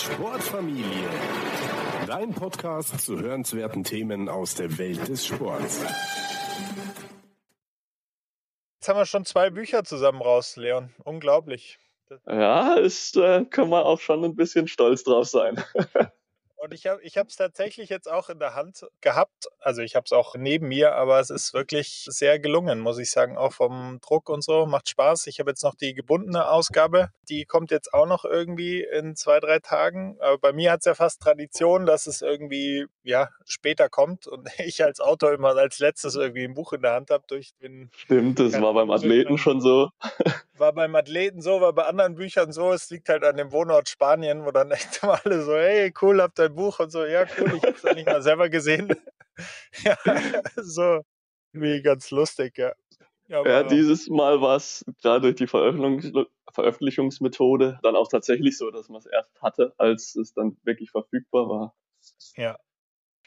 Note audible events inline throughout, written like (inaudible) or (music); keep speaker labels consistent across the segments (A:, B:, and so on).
A: Sportfamilie. Dein Podcast zu hörenswerten Themen aus der Welt des Sports.
B: Jetzt haben wir schon zwei Bücher zusammen raus, Leon. Unglaublich.
C: Ja, ist, äh, können wir auch schon ein bisschen stolz drauf sein. (laughs)
B: Und ich habe es tatsächlich jetzt auch in der Hand gehabt. Also ich habe es auch neben mir, aber es ist wirklich sehr gelungen, muss ich sagen. Auch vom Druck und so. Macht Spaß. Ich habe jetzt noch die gebundene Ausgabe. Die kommt jetzt auch noch irgendwie in zwei, drei Tagen. Aber bei mir hat es ja fast Tradition, dass es irgendwie ja später kommt und (laughs) ich als Autor immer als letztes irgendwie ein Buch in der Hand habe durch den.
C: Stimmt, das war beim Athleten schon so.
B: War beim Athleten so, war bei anderen Büchern so. Es liegt halt an dem Wohnort Spanien, wo dann (laughs) echt mal alle so, hey, cool, habt ihr ein Buch und so, ja, cool, ich hab's ja nicht mal selber gesehen. (laughs) ja, so, wie ganz lustig, ja.
C: Ja, ja dieses Mal war es gerade durch die Veröffentlichungs Veröffentlichungsmethode dann auch tatsächlich so, dass man es erst hatte, als es dann wirklich verfügbar war.
B: Ja.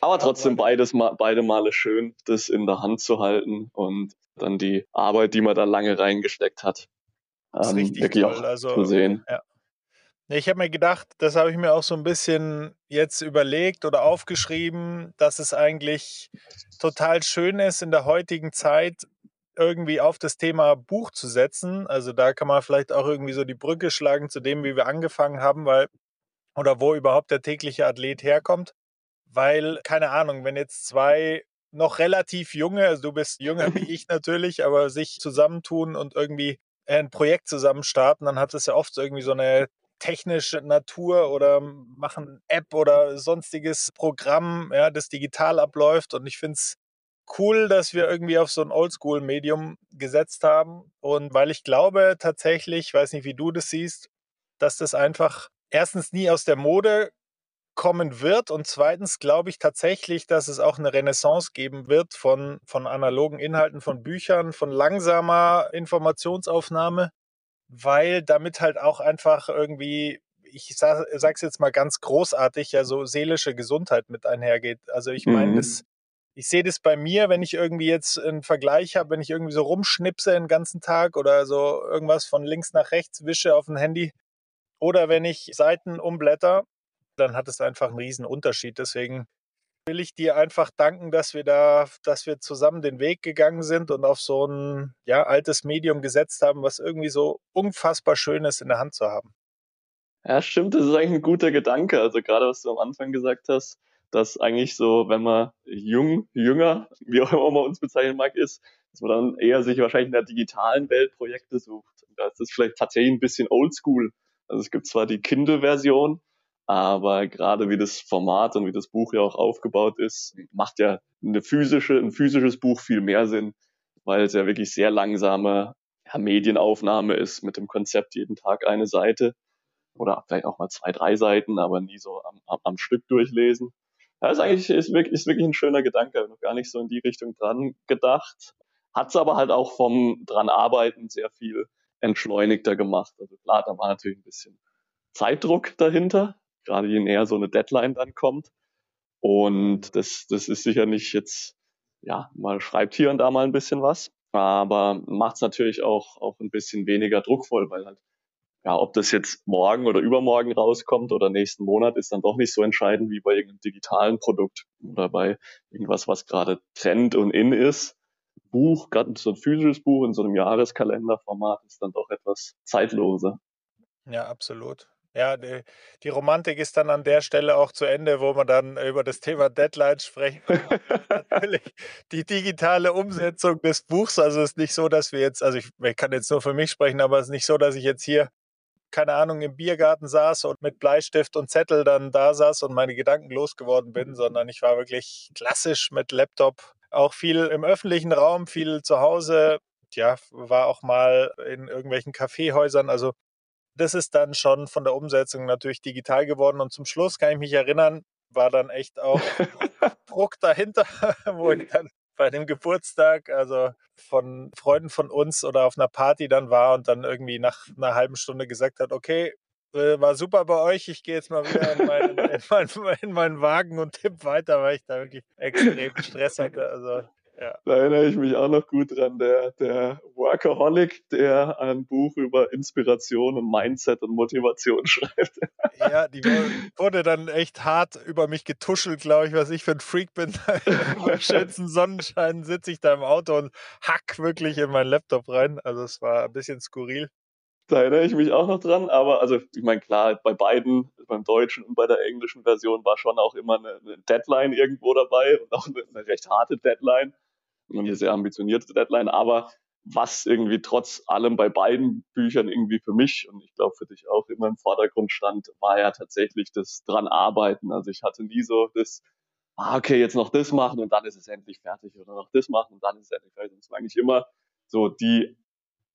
C: Aber trotzdem beides beide Male schön, das in der Hand zu halten und dann die Arbeit, die man da lange reingesteckt hat,
B: ähm, wirklich toll. auch also,
C: zu sehen.
B: Ja. Ich habe mir gedacht, das habe ich mir auch so ein bisschen jetzt überlegt oder aufgeschrieben, dass es eigentlich total schön ist, in der heutigen Zeit irgendwie auf das Thema Buch zu setzen. Also da kann man vielleicht auch irgendwie so die Brücke schlagen zu dem, wie wir angefangen haben, weil oder wo überhaupt der tägliche Athlet herkommt. Weil, keine Ahnung, wenn jetzt zwei noch relativ junge, also du bist jünger wie (laughs) ich natürlich, aber sich zusammentun und irgendwie ein Projekt zusammen starten, dann hat es ja oft irgendwie so eine technische Natur oder machen App oder sonstiges Programm, ja, das digital abläuft. Und ich finde es cool, dass wir irgendwie auf so ein Oldschool-Medium gesetzt haben. Und weil ich glaube tatsächlich, ich weiß nicht, wie du das siehst, dass das einfach erstens nie aus der Mode kommen wird und zweitens glaube ich tatsächlich, dass es auch eine Renaissance geben wird von, von analogen Inhalten, von Büchern, von langsamer Informationsaufnahme weil damit halt auch einfach irgendwie, ich sag, sag's jetzt mal ganz großartig, ja so seelische Gesundheit mit einhergeht. Also ich meine, mhm. das, ich sehe das bei mir, wenn ich irgendwie jetzt einen Vergleich habe, wenn ich irgendwie so rumschnipse den ganzen Tag oder so irgendwas von links nach rechts wische auf dem Handy oder wenn ich Seiten umblätter, dann hat es einfach einen riesen Unterschied. Deswegen will ich dir einfach danken, dass wir da, dass wir zusammen den Weg gegangen sind und auf so ein ja, altes Medium gesetzt haben, was irgendwie so unfassbar schön ist in der Hand zu haben.
C: Ja, stimmt, das ist eigentlich ein guter Gedanke. Also gerade was du am Anfang gesagt hast, dass eigentlich so, wenn man jung, jünger, wie auch immer man uns bezeichnen mag, ist, dass man dann eher sich wahrscheinlich in der digitalen Welt Projekte sucht. Da ist das vielleicht tatsächlich ein bisschen oldschool. Also es gibt zwar die Kindle-Version, aber gerade wie das Format und wie das Buch ja auch aufgebaut ist, macht ja eine physische, ein physisches Buch viel mehr Sinn, weil es ja wirklich sehr langsame ja, Medienaufnahme ist mit dem Konzept jeden Tag eine Seite oder vielleicht auch mal zwei, drei Seiten, aber nie so am, am, am Stück durchlesen. Ja, ist eigentlich ist wirklich, ist wirklich ein schöner Gedanke, noch gar nicht so in die Richtung dran gedacht. Hat es aber halt auch vom dran arbeiten sehr viel entschleunigter gemacht. Also klar, da war natürlich ein bisschen Zeitdruck dahinter, gerade je näher so eine Deadline dann kommt. Und das, das ist sicher nicht jetzt, ja, man schreibt hier und da mal ein bisschen was, aber macht es natürlich auch, auch ein bisschen weniger druckvoll, weil halt, ja, ob das jetzt morgen oder übermorgen rauskommt oder nächsten Monat, ist dann doch nicht so entscheidend wie bei irgendeinem digitalen Produkt oder bei irgendwas, was gerade Trend und in ist. Buch, gerade so ein physisches Buch in so einem Jahreskalenderformat ist dann doch etwas zeitloser.
B: Ja, absolut. Ja, die, die, Romantik ist dann an der Stelle auch zu Ende, wo man dann über das Thema Deadlines sprechen. (laughs) Natürlich die digitale Umsetzung des Buchs. Also es ist nicht so, dass wir jetzt, also ich, ich kann jetzt nur für mich sprechen, aber es ist nicht so, dass ich jetzt hier keine Ahnung, im Biergarten saß und mit Bleistift und Zettel dann da saß und meine Gedanken losgeworden bin, sondern ich war wirklich klassisch mit Laptop, auch viel im öffentlichen Raum, viel zu Hause. Ja, war auch mal in irgendwelchen Kaffeehäusern. Also das ist dann schon von der Umsetzung natürlich digital geworden. Und zum Schluss kann ich mich erinnern, war dann echt auch (laughs) Druck dahinter, (laughs) wo ich dann bei dem Geburtstag, also von Freunden von uns oder auf einer Party dann war und dann irgendwie nach einer halben Stunde gesagt hat, okay, äh, war super bei euch, ich gehe jetzt mal wieder in meinen, in, meinen, in meinen Wagen und tipp weiter, weil ich da wirklich extrem Stress hatte. Also
C: Ja. Da erinnere ich mich auch noch gut dran. Der, der Workaholic, der ein Buch über Inspiration und Mindset und Motivation (laughs) schreibt.
B: Ja, die wurde dann echt hart über mich getuschelt, glaube ich, was ich für ein Freak bin. (laughs) Beim schönsten Sonnenschein sitze ich da im Auto und hack wirklich in meinen Laptop rein. Also es war ein bisschen skurril.
C: Da erinnere ich mich auch noch dran, aber also ich meine, klar, bei beiden, beim deutschen und bei der englischen Version war schon auch immer eine, eine Deadline irgendwo dabei und auch eine, eine recht harte Deadline eine sehr ambitionierte Deadline, aber was irgendwie trotz allem bei beiden Büchern irgendwie für mich und ich glaube für dich auch immer im Vordergrund stand, war ja tatsächlich das dran arbeiten. Also ich hatte nie so das, ah, okay, jetzt noch das machen und dann ist es endlich fertig oder noch das machen und dann ist es endlich fertig. Es war eigentlich immer so die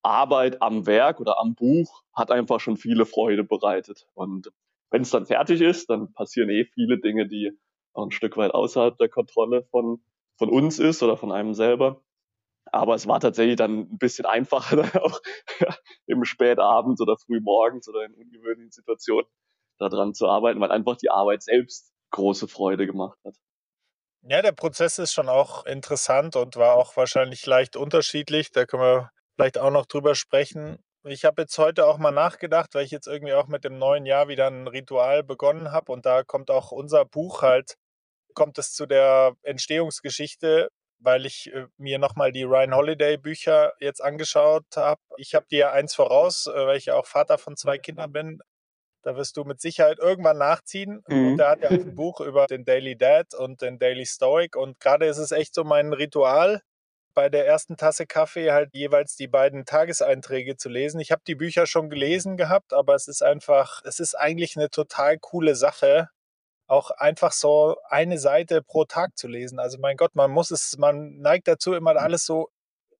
C: Arbeit am Werk oder am Buch hat einfach schon viele Freude bereitet. Und wenn es dann fertig ist, dann passieren eh viele Dinge, die auch ein Stück weit außerhalb der Kontrolle von, von uns ist oder von einem selber. Aber es war tatsächlich dann ein bisschen einfacher, (laughs) dann auch im Spätabend oder frühmorgens oder in ungewöhnlichen Situationen daran zu arbeiten, weil einfach die Arbeit selbst große Freude gemacht hat.
B: Ja, der Prozess ist schon auch interessant und war auch wahrscheinlich leicht unterschiedlich. Da können wir vielleicht auch noch drüber sprechen. Ich habe jetzt heute auch mal nachgedacht, weil ich jetzt irgendwie auch mit dem neuen Jahr wieder ein Ritual begonnen habe und da kommt auch unser Buch halt, kommt es zu der Entstehungsgeschichte, weil ich äh, mir nochmal die Ryan Holiday Bücher jetzt angeschaut habe. Ich habe dir eins voraus, äh, weil ich ja auch Vater von zwei Kindern bin. Da wirst du mit Sicherheit irgendwann nachziehen. Mhm. Und er hat ja auch ein Buch über den Daily Dad und den Daily Stoic. Und gerade ist es echt so mein Ritual, bei der ersten Tasse Kaffee halt jeweils die beiden Tageseinträge zu lesen. Ich habe die Bücher schon gelesen gehabt, aber es ist einfach, es ist eigentlich eine total coole Sache, auch einfach so eine Seite pro Tag zu lesen. Also mein Gott, man muss es, man neigt dazu, immer alles so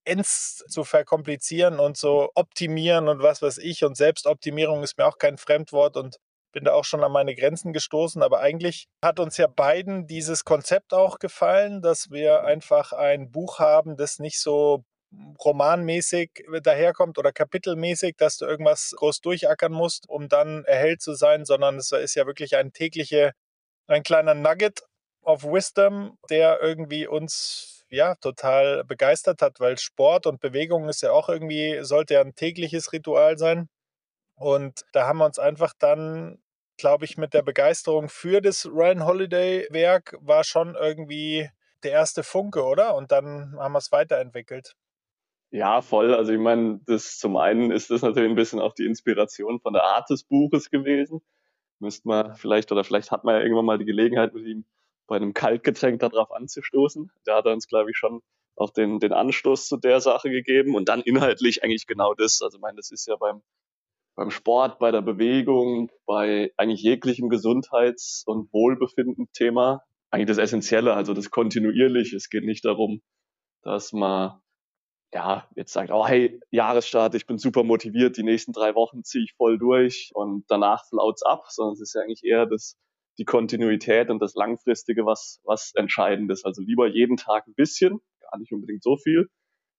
B: ends zu verkomplizieren und so optimieren und was weiß ich. Und Selbstoptimierung ist mir auch kein Fremdwort und bin da auch schon an meine Grenzen gestoßen, aber eigentlich hat uns ja beiden dieses Konzept auch gefallen, dass wir einfach ein Buch haben, das nicht so romanmäßig daherkommt oder kapitelmäßig, dass du irgendwas groß durchackern musst, um dann erhellt zu sein, sondern es ist ja wirklich ein tägliche, ein kleiner Nugget of Wisdom, der irgendwie uns ja total begeistert hat, weil Sport und Bewegung ist ja auch irgendwie, sollte ja ein tägliches Ritual sein. Und da haben wir uns einfach dann, glaube ich, mit der Begeisterung für das Ryan Holiday-Werk war schon irgendwie der erste Funke, oder? Und dann haben wir es weiterentwickelt.
C: Ja, voll. Also ich meine, das zum einen ist das natürlich ein bisschen auch die Inspiration von der Art des Buches gewesen. Müsste man vielleicht oder vielleicht hat man ja irgendwann mal die Gelegenheit, mit ihm bei einem Kaltgetränk darauf anzustoßen. Da hat er uns, glaube ich, schon auch den, den Anstoß zu der Sache gegeben und dann inhaltlich eigentlich genau das. Also ich meine, das ist ja beim beim Sport, bei der Bewegung, bei eigentlich jeglichem Gesundheits- und Wohlbefinden-Thema eigentlich das Essentielle, also das Kontinuierliche. Es geht nicht darum, dass man ja jetzt sagt, oh hey, Jahresstart, ich bin super motiviert, die nächsten drei Wochen ziehe ich voll durch und danach flaut's ab, sondern es ist ja eigentlich eher das, die Kontinuität und das Langfristige, was, was entscheidend ist. Also lieber jeden Tag ein bisschen, gar nicht unbedingt so viel,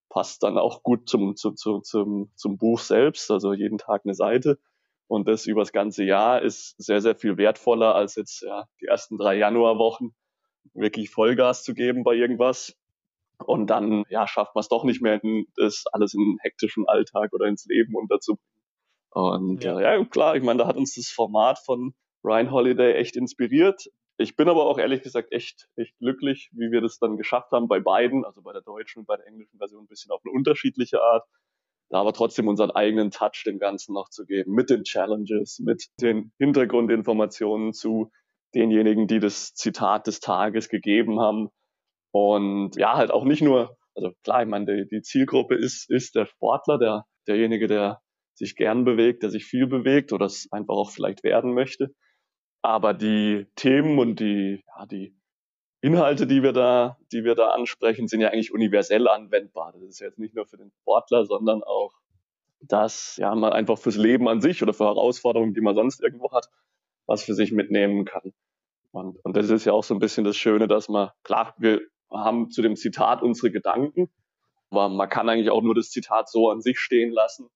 C: passt dann auch gut zum, zum, zum, zum, zum Buch selbst, also jeden Tag eine Seite. Und das über das ganze Jahr ist sehr, sehr viel wertvoller als jetzt ja, die ersten drei Januarwochen wirklich Vollgas zu geben bei irgendwas. Und dann ja, schafft man es doch nicht mehr, das alles in den hektischen Alltag oder ins Leben unterzubringen. Und ja, ja klar, ich meine, da hat uns das Format von Ryan Holiday echt inspiriert. Ich bin aber auch ehrlich gesagt echt, echt glücklich, wie wir das dann geschafft haben bei beiden, also bei der deutschen und bei der englischen Version ein bisschen auf eine unterschiedliche Art, da aber trotzdem unseren eigenen Touch dem Ganzen noch zu geben, mit den Challenges, mit den Hintergrundinformationen zu denjenigen, die das Zitat des Tages gegeben haben. Und ja, halt auch nicht nur, also klar, ich meine, die, die Zielgruppe ist, ist der Sportler, der, derjenige, der sich gern bewegt, der sich viel bewegt oder es einfach auch vielleicht werden möchte. Aber die Themen und die, ja, die Inhalte, die wir da, die wir da ansprechen, sind ja eigentlich universell anwendbar. Das ist jetzt nicht nur für den Sportler, sondern auch das, ja, man einfach fürs Leben an sich oder für Herausforderungen, die man sonst irgendwo hat, was für sich mitnehmen kann. Und, und das ist ja auch so ein bisschen das Schöne, dass man, klar, wir haben zu dem Zitat unsere Gedanken, aber man kann eigentlich auch nur das Zitat so an sich stehen lassen.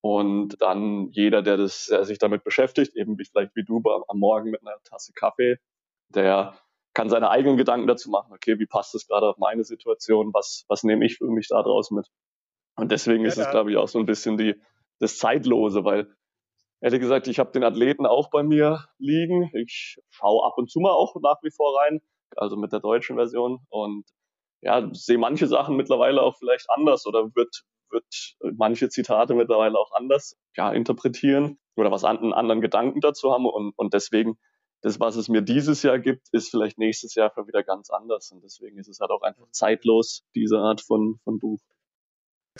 C: Und dann jeder, der, das, der sich damit beschäftigt, eben wie, vielleicht wie du am Morgen mit einer Tasse Kaffee, der kann seine eigenen Gedanken dazu machen, okay, wie passt das gerade auf meine Situation, was, was nehme ich für mich da draus mit. Und deswegen ja, ist es, glaube ich, auch so ein bisschen die, das Zeitlose, weil ehrlich gesagt, ich habe den Athleten auch bei mir liegen. Ich schaue ab und zu mal auch nach wie vor rein, also mit der deutschen Version. Und ja, sehe manche Sachen mittlerweile auch vielleicht anders oder wird, wird manche Zitate mittlerweile auch anders ja, interpretieren oder was an, einen anderen Gedanken dazu haben. Und, und deswegen das, was es mir dieses Jahr gibt, ist vielleicht nächstes Jahr schon wieder ganz anders. Und deswegen ist es halt auch einfach zeitlos, diese Art von, von Buch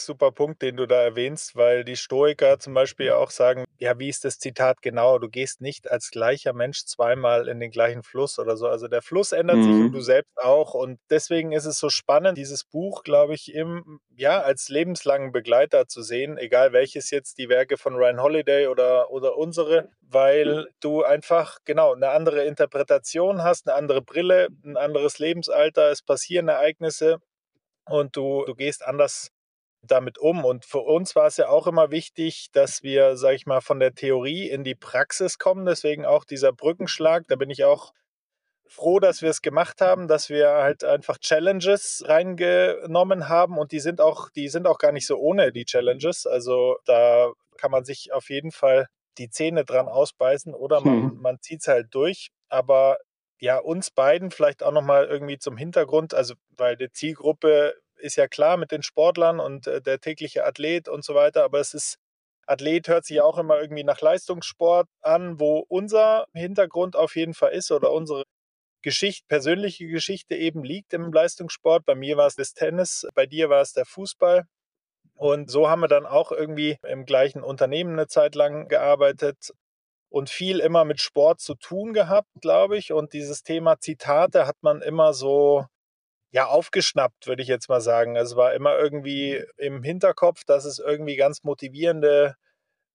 B: super Punkt, den du da erwähnst, weil die Stoiker zum Beispiel auch sagen, ja, wie ist das Zitat genau? Du gehst nicht als gleicher Mensch zweimal in den gleichen Fluss oder so. Also der Fluss ändert mhm. sich und du selbst auch. Und deswegen ist es so spannend, dieses Buch, glaube ich, im, ja, als lebenslangen Begleiter zu sehen, egal welches jetzt die Werke von Ryan Holiday oder, oder unsere, weil du einfach, genau, eine andere Interpretation hast, eine andere Brille, ein anderes Lebensalter, es passieren Ereignisse und du, du gehst anders damit um. Und für uns war es ja auch immer wichtig, dass wir, sage ich mal, von der Theorie in die Praxis kommen. Deswegen auch dieser Brückenschlag. Da bin ich auch froh, dass wir es gemacht haben, dass wir halt einfach Challenges reingenommen haben und die sind auch, die sind auch gar nicht so ohne die Challenges. Also da kann man sich auf jeden Fall die Zähne dran ausbeißen oder man, hm. man zieht es halt durch. Aber ja, uns beiden vielleicht auch nochmal irgendwie zum Hintergrund, also weil die Zielgruppe ist ja klar mit den Sportlern und äh, der tägliche Athlet und so weiter, aber es ist, Athlet hört sich auch immer irgendwie nach Leistungssport an, wo unser Hintergrund auf jeden Fall ist oder unsere Geschichte, persönliche Geschichte eben liegt im Leistungssport. Bei mir war es das Tennis, bei dir war es der Fußball. Und so haben wir dann auch irgendwie im gleichen Unternehmen eine Zeit lang gearbeitet und viel immer mit Sport zu tun gehabt, glaube ich. Und dieses Thema Zitate hat man immer so ja, aufgeschnappt, würde ich jetzt mal sagen. Es war immer irgendwie im Hinterkopf, dass es irgendwie ganz motivierende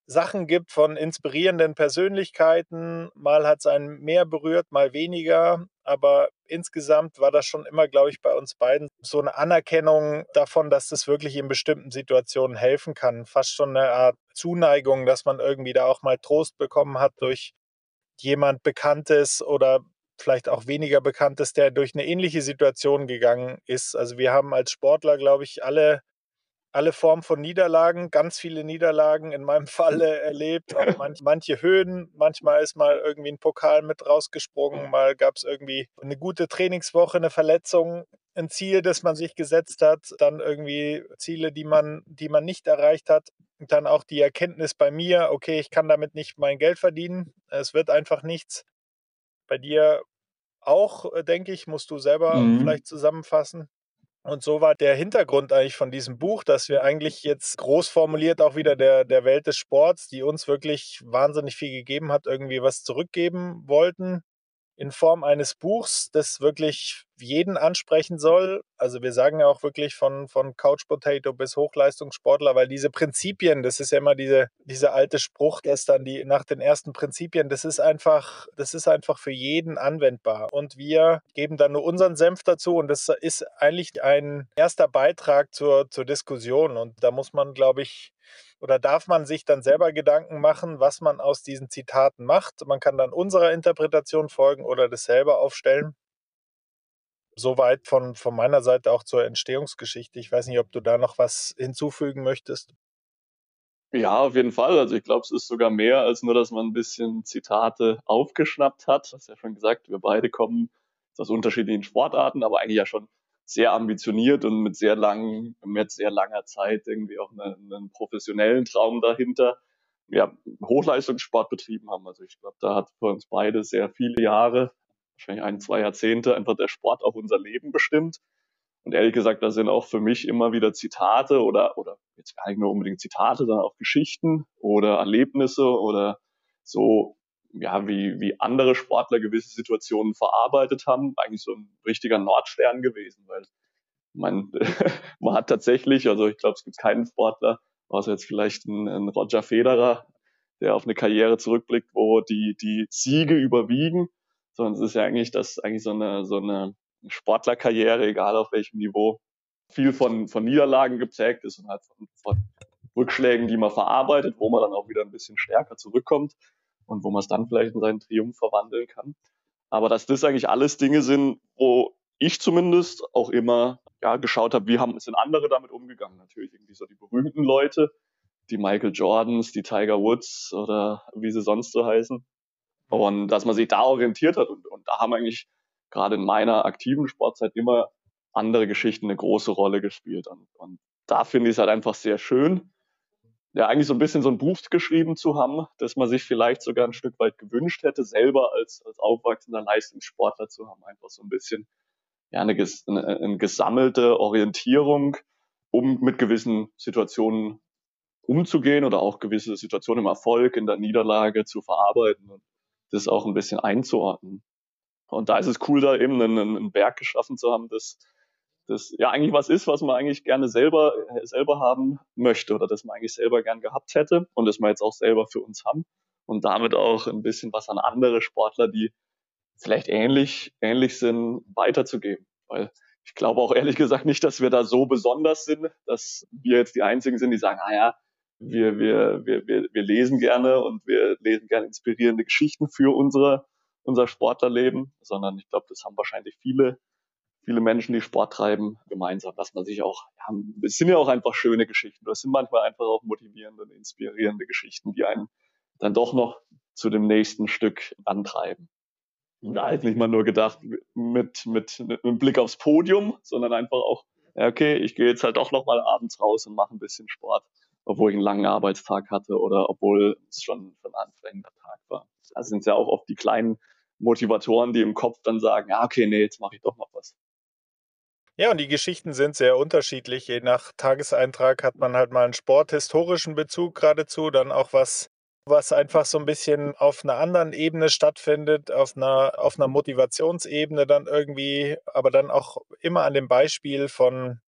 B: Sachen gibt von inspirierenden Persönlichkeiten. Mal hat es einen mehr berührt, mal weniger. Aber insgesamt war das schon immer, glaube ich, bei uns beiden so eine Anerkennung davon, dass das wirklich in bestimmten Situationen helfen kann. Fast schon eine Art Zuneigung, dass man irgendwie da auch mal Trost bekommen hat durch jemand Bekanntes oder vielleicht auch weniger bekannt ist, der durch eine ähnliche Situation gegangen ist. Also wir haben als Sportler, glaube ich, alle, alle Formen von Niederlagen, ganz viele Niederlagen in meinem (laughs) Falle erlebt, auch manch, manche Höhen. Manchmal ist mal irgendwie ein Pokal mit rausgesprungen, mal gab es irgendwie eine gute Trainingswoche, eine Verletzung, ein Ziel, das man sich gesetzt hat, dann irgendwie Ziele, die man, die man nicht erreicht hat. Dann auch die Erkenntnis bei mir, okay, ich kann damit nicht mein Geld verdienen. Es wird einfach nichts. Bei dir auch, äh, denke ich, musst du selber mhm. vielleicht zusammenfassen. Und so war der Hintergrund eigentlich von diesem Buch, dass wir eigentlich jetzt groß formuliert auch wieder der, der Welt des Sports, die uns wirklich wahnsinnig viel gegeben hat, irgendwie was zurückgeben wollten in Form eines Buchs, das wirklich jeden ansprechen soll. Also wir sagen ja auch wirklich von, von Couch Potato bis Hochleistungssportler, weil diese Prinzipien, das ist ja immer diese, dieser alte Spruch gestern, die nach den ersten Prinzipien, das ist einfach, das ist einfach für jeden anwendbar. Und wir geben dann nur unseren Senf dazu und das ist eigentlich ein erster Beitrag zur, zur Diskussion. Und da muss man, glaube ich, oder darf man sich dann selber Gedanken machen, was man aus diesen Zitaten macht? Man kann dann unserer Interpretation folgen oder das selber aufstellen. Soweit von, von meiner Seite auch zur Entstehungsgeschichte. Ich weiß nicht, ob du da noch was hinzufügen möchtest.
C: Ja, auf jeden Fall. Also ich glaube, es ist sogar mehr als nur, dass man ein bisschen Zitate aufgeschnappt hat. Du hast ja schon gesagt, wir beide kommen aus unterschiedlichen Sportarten, aber eigentlich ja schon sehr ambitioniert und mit sehr langen, mit sehr langer Zeit irgendwie auch einen, einen professionellen Traum dahinter. Ja, Hochleistungssport betrieben haben. Also ich glaube, da hat für uns beide sehr viele Jahre, wahrscheinlich ein, zwei Jahrzehnte, einfach der Sport auch unser Leben bestimmt. Und ehrlich gesagt, da sind auch für mich immer wieder Zitate oder, oder jetzt gar nicht nur unbedingt Zitate, sondern auch Geschichten oder Erlebnisse oder so ja, wie, wie andere Sportler gewisse Situationen verarbeitet haben, eigentlich so ein richtiger Nordstern gewesen, weil man, (laughs) man hat tatsächlich, also ich glaube, es gibt keinen Sportler, außer jetzt vielleicht ein, ein Roger Federer, der auf eine Karriere zurückblickt, wo die, die Siege überwiegen, sondern es ist ja eigentlich, dass eigentlich so eine, so eine Sportlerkarriere, egal auf welchem Niveau, viel von, von Niederlagen geprägt ist und halt von, von Rückschlägen, die man verarbeitet, wo man dann auch wieder ein bisschen stärker zurückkommt und wo man es dann vielleicht in seinen Triumph verwandeln kann. Aber dass das eigentlich alles Dinge sind, wo ich zumindest auch immer ja, geschaut habe, wie haben sind andere damit umgegangen. Natürlich irgendwie so die berühmten Leute, die Michael Jordans, die Tiger Woods oder wie sie sonst so heißen. Und dass man sich da orientiert hat. Und, und da haben eigentlich gerade in meiner aktiven Sportzeit immer andere Geschichten eine große Rolle gespielt. Und, und da finde ich es halt einfach sehr schön, ja eigentlich so ein bisschen so ein Buch geschrieben zu haben, dass man sich vielleicht sogar ein Stück weit gewünscht hätte, selber als, als aufwachsender Leistungssportler zu haben. Einfach so ein bisschen ja, eine, eine, eine gesammelte Orientierung, um mit gewissen Situationen umzugehen oder auch gewisse Situationen im Erfolg, in der Niederlage zu verarbeiten und das auch ein bisschen einzuordnen. Und da ist es cool, da eben einen, einen Berg geschaffen zu haben, das, das ja eigentlich was ist, was man eigentlich gerne selber, selber haben möchte oder das man eigentlich selber gern gehabt hätte und das wir jetzt auch selber für uns haben und damit auch ein bisschen was an andere Sportler, die vielleicht ähnlich, ähnlich sind, weiterzugeben. Weil ich glaube auch ehrlich gesagt nicht, dass wir da so besonders sind, dass wir jetzt die Einzigen sind, die sagen, ah ja, wir, wir, wir, wir, wir lesen gerne und wir lesen gerne inspirierende Geschichten für unsere, unser Sportlerleben, sondern ich glaube, das haben wahrscheinlich viele, viele Menschen, die Sport treiben, gemeinsam, dass man sich auch, ja, es sind ja auch einfach schöne Geschichten, das sind manchmal einfach auch motivierende und inspirierende Geschichten, die einen dann doch noch zu dem nächsten Stück antreiben. Und da halt nicht mal nur gedacht mit, mit, mit einem Blick aufs Podium, sondern einfach auch, ja, okay, ich gehe jetzt halt auch noch mal abends raus und mache ein bisschen Sport obwohl ich einen langen Arbeitstag hatte oder obwohl es schon, schon ein anstrengender Tag war. Da sind es ja auch oft die kleinen Motivatoren, die im Kopf dann sagen, ja, okay, nee, jetzt mache ich doch noch was.
B: Ja, und die Geschichten sind sehr unterschiedlich. Je nach Tageseintrag hat man halt mal einen sporthistorischen Bezug geradezu, dann auch was, was einfach so ein bisschen auf einer anderen Ebene stattfindet, auf einer, auf einer Motivationsebene dann irgendwie, aber dann auch immer an dem Beispiel von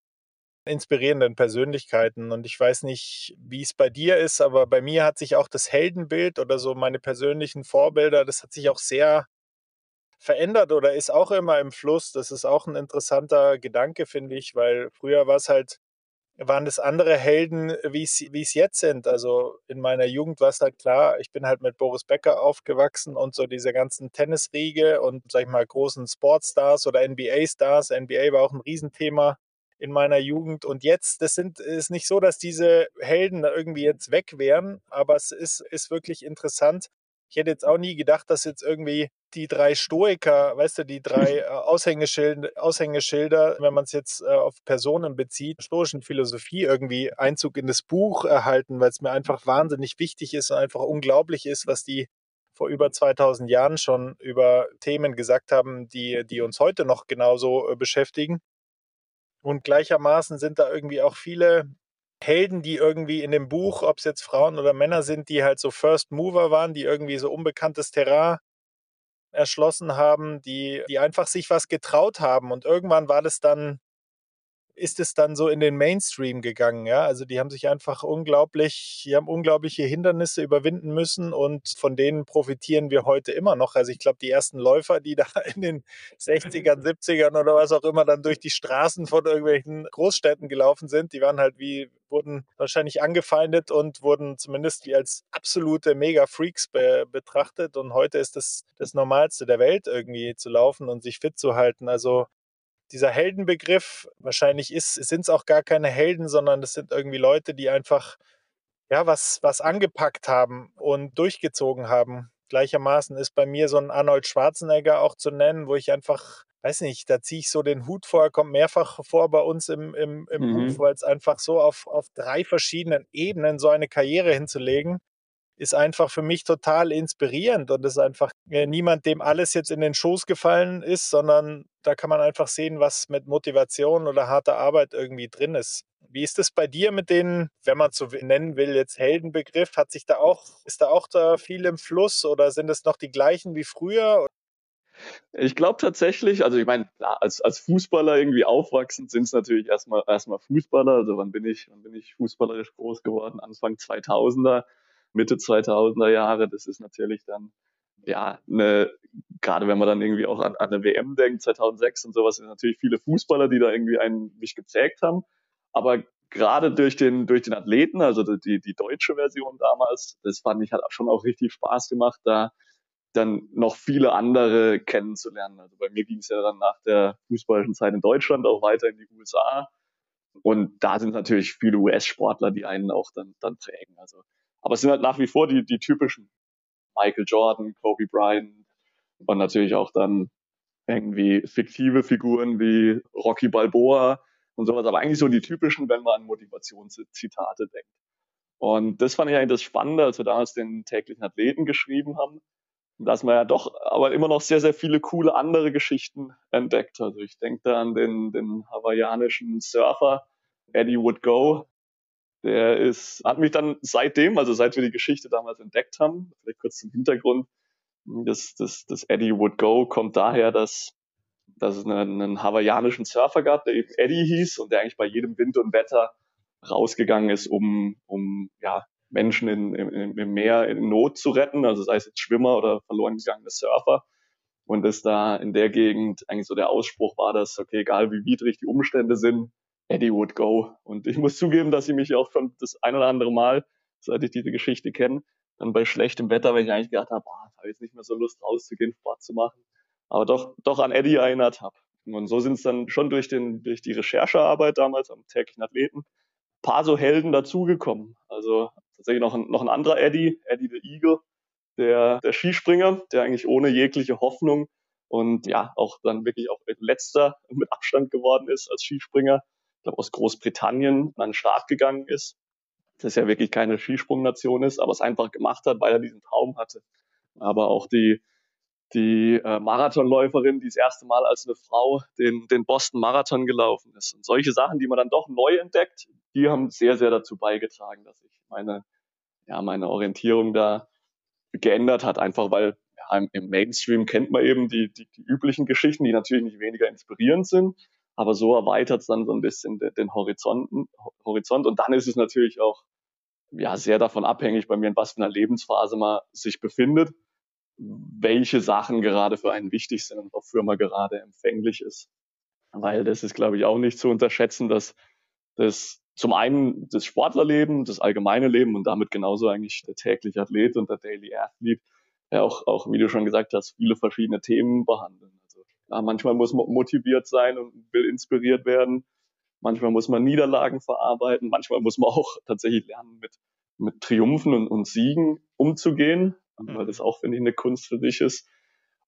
B: inspirierenden Persönlichkeiten. Und ich weiß nicht, wie es bei dir ist, aber bei mir hat sich auch das Heldenbild oder so meine persönlichen Vorbilder, das hat sich auch sehr verändert oder ist auch immer im Fluss. Das ist auch ein interessanter Gedanke, finde ich, weil früher war es halt, waren es andere Helden, wie es jetzt sind. Also in meiner Jugend war es halt klar, ich bin halt mit Boris Becker aufgewachsen und so diese ganzen Tennisriege und, sag ich mal, großen Sportstars oder NBA-Stars. NBA war auch ein Riesenthema in meiner Jugend. Und jetzt, das sind, ist nicht so, dass diese Helden irgendwie jetzt weg wären, aber es ist, ist wirklich interessant. Ich hätte jetzt auch nie gedacht, dass jetzt irgendwie die drei Stoiker, weißt du, die drei (laughs) äh, Aushängeschilder, Aushängeschilder wenn man es jetzt äh, auf Personen bezieht, stoischen Philosophie irgendwie Einzug in das Buch erhalten, weil es mir einfach wahnsinnig wichtig ist und einfach unglaublich ist, was die vor über 2000 Jahren schon über Themen gesagt haben, die, die uns heute noch genauso äh, beschäftigen. Und gleichermaßen sind da irgendwie auch viele Helden, die irgendwie in dem Buch, ob es jetzt Frauen oder Männer sind, die halt so First Mover waren, die irgendwie so unbekanntes Terrain erschlossen haben, die, die einfach sich was getraut haben. Und irgendwann war das dann ist es dann so in den Mainstream gegangen. Ja? Also die haben sich einfach unglaublich, die haben unglaubliche Hindernisse überwinden müssen und von denen profitieren wir heute immer noch. Also ich glaube, die ersten Läufer, die (laughs) da in den 60ern, 70ern (laughs) oder was auch immer dann durch die Straßen von irgendwelchen Großstädten gelaufen sind, die waren halt wie, wurden wahrscheinlich angefeindet und wurden zumindest wie als absolute Mega-Freaks be betrachtet. Und heute ist das das Normalste der Welt, irgendwie zu laufen und sich fit zu halten. Also dieser Heldenbegriff, wahrscheinlich sind es auch gar keine Helden, sondern das sind irgendwie Leute, die einfach ja, was, was angepackt haben und durchgezogen haben. Gleichermaßen ist bei mir so ein Arnold Schwarzenegger auch zu nennen, wo ich einfach, weiß nicht, da ziehe ich so den Hut vor, kommt mehrfach vor bei uns im, im, im mhm. Buch, weil es einfach so auf, auf drei verschiedenen Ebenen so eine Karriere hinzulegen, ist einfach für mich total inspirierend und ist einfach äh, niemand, dem alles jetzt in den Schoß gefallen ist, sondern da kann man einfach sehen, was mit Motivation oder harter Arbeit irgendwie drin ist. Wie ist es bei dir mit den, wenn man so nennen will, jetzt Heldenbegriff? Hat sich da auch, ist da auch da viel im Fluss oder sind es noch die gleichen wie früher?
C: Ich glaube tatsächlich, also ich meine, als, als Fußballer irgendwie aufwachsend sind es natürlich erstmal erstmal Fußballer. Also wann bin ich, wann bin ich fußballerisch groß geworden? Anfang 2000er Mitte 2000er Jahre. Das ist natürlich dann, ja, eine, gerade wenn man dann irgendwie auch an, an eine WM denkt, 2006 und sowas, sind natürlich viele Fußballer, die da irgendwie einen mich geprägt haben. Aber gerade durch den, durch den Athleten, also die, die deutsche Version damals, das fand ich, hat schon auch richtig Spaß gemacht, da dann noch viele andere kennenzulernen. Also bei mir ging es ja dann nach der fußballischen Zeit in Deutschland auch weiter in die USA. Und da sind natürlich viele US-Sportler, die einen auch dann, dann prägen. Also, aber es sind halt nach wie vor die, die typischen Michael Jordan, Kobe Bryant und natürlich auch dann irgendwie fiktive Figuren wie Rocky Balboa und sowas, aber eigentlich so die typischen, wenn man an Motivationszitate denkt. Und das fand ich eigentlich das Spannende, als wir damals den täglichen Athleten geschrieben haben, dass man ja doch aber immer noch sehr, sehr viele coole andere Geschichten entdeckt. Also ich denke da an den, den hawaiianischen Surfer Eddie Would Go. Der ist, hat mich dann seitdem, also seit wir die Geschichte damals entdeckt haben, vielleicht kurz zum Hintergrund, das, das, das Eddie Would Go kommt daher, dass, dass es einen, einen hawaiianischen Surfer gab, der eben Eddie hieß und der eigentlich bei jedem Wind und Wetter rausgegangen ist, um, um ja, Menschen in, im, im Meer in Not zu retten, also sei es jetzt Schwimmer oder verloren gegangene Surfer. Und dass da in der Gegend eigentlich so der Ausspruch war, dass, okay, egal wie widrig die Umstände sind, Eddie would go. Und ich muss zugeben, dass ich mich auch schon das ein oder andere Mal, seit ich diese Geschichte kenne, dann bei schlechtem Wetter, wenn ich eigentlich gedacht habe, boah, habe jetzt nicht mehr so Lust rauszugehen, Sport zu machen, aber doch, doch an Eddie erinnert habe. Und so sind es dann schon durch, den, durch die Recherchearbeit damals am täglichen Athleten paar so Helden dazugekommen. Also tatsächlich noch ein, noch ein anderer Eddie, Eddie the Eagle, der, der Skispringer, der eigentlich ohne jegliche Hoffnung und ja, auch dann wirklich auch letzter mit Abstand geworden ist als Skispringer, glaube aus Großbritannien an den Start gegangen ist. Das ja wirklich keine Skisprungnation ist, aber es einfach gemacht hat, weil er diesen Traum hatte. Aber auch die, die äh, Marathonläuferin, die das erste Mal als eine Frau den, den Boston Marathon gelaufen ist. Und solche Sachen, die man dann doch neu entdeckt, die haben sehr, sehr dazu beigetragen, dass ich meine, ja, meine Orientierung da geändert hat, einfach weil ja, im, Mainstream kennt man eben die, die, die, üblichen Geschichten, die natürlich nicht weniger inspirierend sind, aber so erweitert es dann so ein bisschen den, den Horizont, Horizont und dann ist es natürlich auch ja, sehr davon abhängig bei mir, in was für einer Lebensphase man sich befindet welche Sachen gerade für einen wichtig sind und wofür man gerade empfänglich ist. Weil das ist, glaube ich, auch nicht zu unterschätzen, dass das zum einen das Sportlerleben, das allgemeine Leben und damit genauso eigentlich der tägliche Athlet und der Daily Athlete, ja auch, auch, wie du schon gesagt hast, viele verschiedene Themen behandeln. Manchmal muss man motiviert sein und will inspiriert werden. Manchmal muss man Niederlagen verarbeiten. Manchmal muss man auch (laughs) tatsächlich lernen, mit, mit Triumphen und, und Siegen umzugehen weil das auch, finde ich, eine Kunst für sich ist.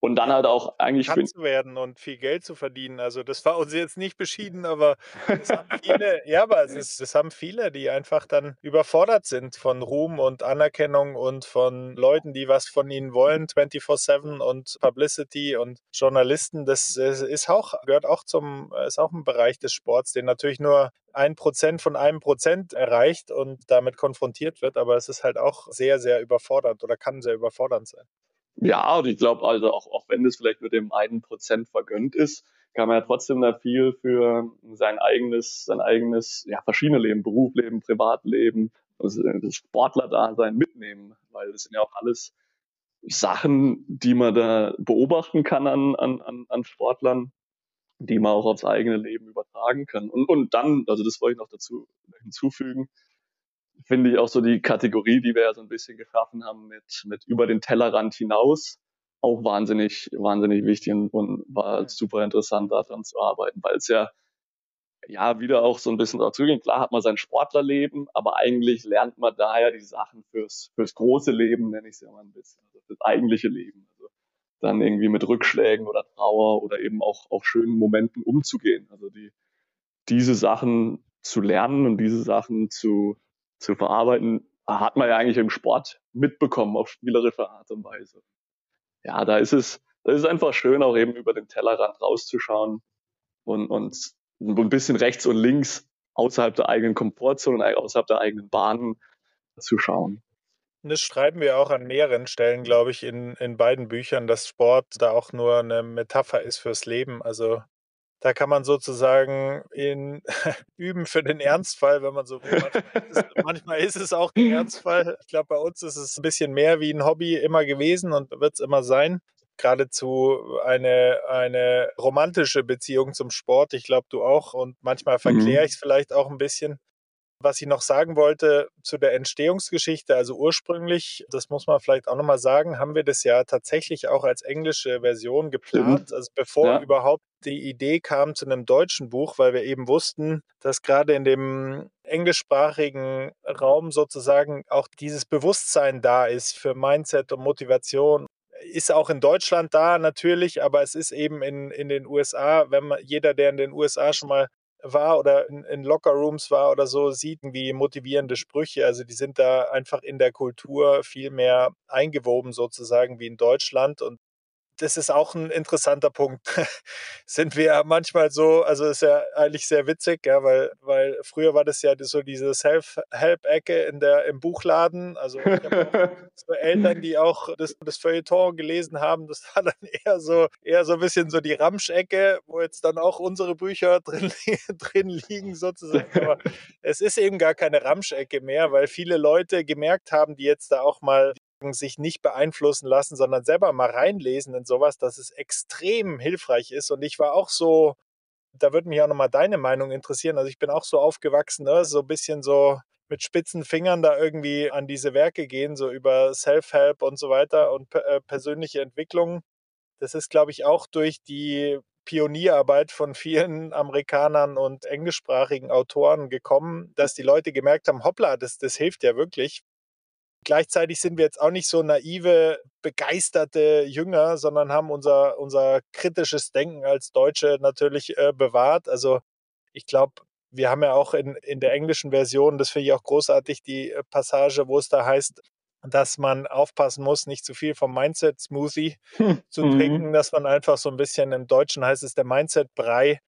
C: Und dann halt auch eigentlich.
B: Bekannt zu werden und viel Geld zu verdienen. Also das war uns jetzt nicht beschieden, aber das haben viele, (laughs) ja, aber es ist, das haben viele, die einfach dann überfordert sind von Ruhm und Anerkennung und von Leuten, die was von ihnen wollen, 24-7 und Publicity und Journalisten. Das ist auch, gehört auch zum, ist auch ein Bereich des Sports, den natürlich nur ein Prozent von einem Prozent erreicht und damit konfrontiert wird, aber es ist halt auch sehr, sehr überfordernd oder kann sehr überfordernd sein.
C: Ja, und ich glaube also auch, auch wenn das vielleicht nur dem einen Prozent vergönnt ist, kann man ja trotzdem da viel für sein eigenes, sein eigenes, ja, verschiedene Leben, Berufsleben, Privatleben, also das Sportlerdasein mitnehmen, weil das sind ja auch alles Sachen, die man da beobachten kann an, an, an Sportlern, die man auch aufs eigene Leben übertragen kann. Und, und dann, also das wollte ich noch dazu hinzufügen, finde ich auch so die Kategorie, die wir ja so ein bisschen geschaffen haben mit, mit über den Tellerrand hinaus, auch wahnsinnig, wahnsinnig wichtig und, und war super interessant daran zu arbeiten, weil es ja, ja, wieder auch so ein bisschen dazu geht. Klar hat man sein Sportlerleben, aber eigentlich lernt man daher die Sachen fürs, fürs große Leben, nenne ich es ja mal ein bisschen, also das eigentliche Leben. Also dann irgendwie mit Rückschlägen oder Trauer oder eben auch, auch schönen Momenten umzugehen. Also die, diese Sachen zu lernen und diese Sachen zu, zu verarbeiten, hat man ja eigentlich im Sport mitbekommen auf spielerische Art und Weise. Ja, da ist es, da ist es einfach schön, auch eben über den Tellerrand rauszuschauen und, und ein bisschen rechts und links außerhalb der eigenen Komfortzone, außerhalb der eigenen Bahnen zu schauen.
B: Das schreiben wir auch an mehreren Stellen, glaube ich, in, in beiden Büchern, dass Sport da auch nur eine Metapher ist fürs Leben. Also da kann man sozusagen in, (laughs) üben für den Ernstfall, wenn man so will. Manchmal ist, es, manchmal ist es auch der Ernstfall. Ich glaube, bei uns ist es ein bisschen mehr wie ein Hobby immer gewesen und wird es immer sein. Geradezu eine, eine romantische Beziehung zum Sport. Ich glaube, du auch. Und manchmal verkläre mhm. ich es vielleicht auch ein bisschen. Was ich noch sagen wollte zu der Entstehungsgeschichte, also ursprünglich, das muss man vielleicht auch nochmal sagen, haben wir das ja tatsächlich auch als englische Version geplant. Also bevor ja. überhaupt die Idee kam zu einem deutschen Buch, weil wir eben wussten, dass gerade in dem englischsprachigen Raum sozusagen auch dieses Bewusstsein da ist für Mindset und Motivation ist auch in Deutschland da natürlich, aber es ist eben in, in den USA, wenn man jeder, der in den USA schon mal war oder in, in Lockerrooms war oder so, sieht wie motivierende Sprüche. Also die sind da einfach in der Kultur viel mehr eingewoben sozusagen wie in Deutschland und das ist auch ein interessanter Punkt. (laughs) Sind wir manchmal so, also ist ja eigentlich sehr witzig, ja, weil, weil früher war das ja so diese Self-Help-Ecke in der, im Buchladen. Also ich habe (laughs) so Eltern, die auch das, das Feuilleton gelesen haben, das war dann (laughs) eher so, eher so ein bisschen so die Ramsch-Ecke, wo jetzt dann auch unsere Bücher drin, drin liegen sozusagen. Aber es ist eben gar keine Ramsch-Ecke mehr, weil viele Leute gemerkt haben, die jetzt da auch mal sich nicht beeinflussen lassen, sondern selber mal reinlesen in sowas, dass es extrem hilfreich ist. Und ich war auch so, da würde mich auch nochmal deine Meinung interessieren. Also ich bin auch so aufgewachsen, ne? so ein bisschen so mit spitzen Fingern da irgendwie an diese Werke gehen, so über Self-Help und so weiter und äh, persönliche Entwicklung. Das ist, glaube ich, auch durch die Pionierarbeit von vielen Amerikanern und englischsprachigen Autoren gekommen, dass die Leute gemerkt haben, hoppla, das, das hilft ja wirklich. Gleichzeitig sind wir jetzt auch nicht so naive, begeisterte Jünger, sondern haben unser, unser kritisches Denken als Deutsche natürlich äh, bewahrt. Also ich glaube, wir haben ja auch in, in der englischen Version, das finde ich auch großartig, die äh, Passage, wo es da heißt, dass man aufpassen muss, nicht zu viel vom Mindset-Smoothie hm. zu mhm. trinken, dass man einfach so ein bisschen, im Deutschen heißt es der Mindset-Brei.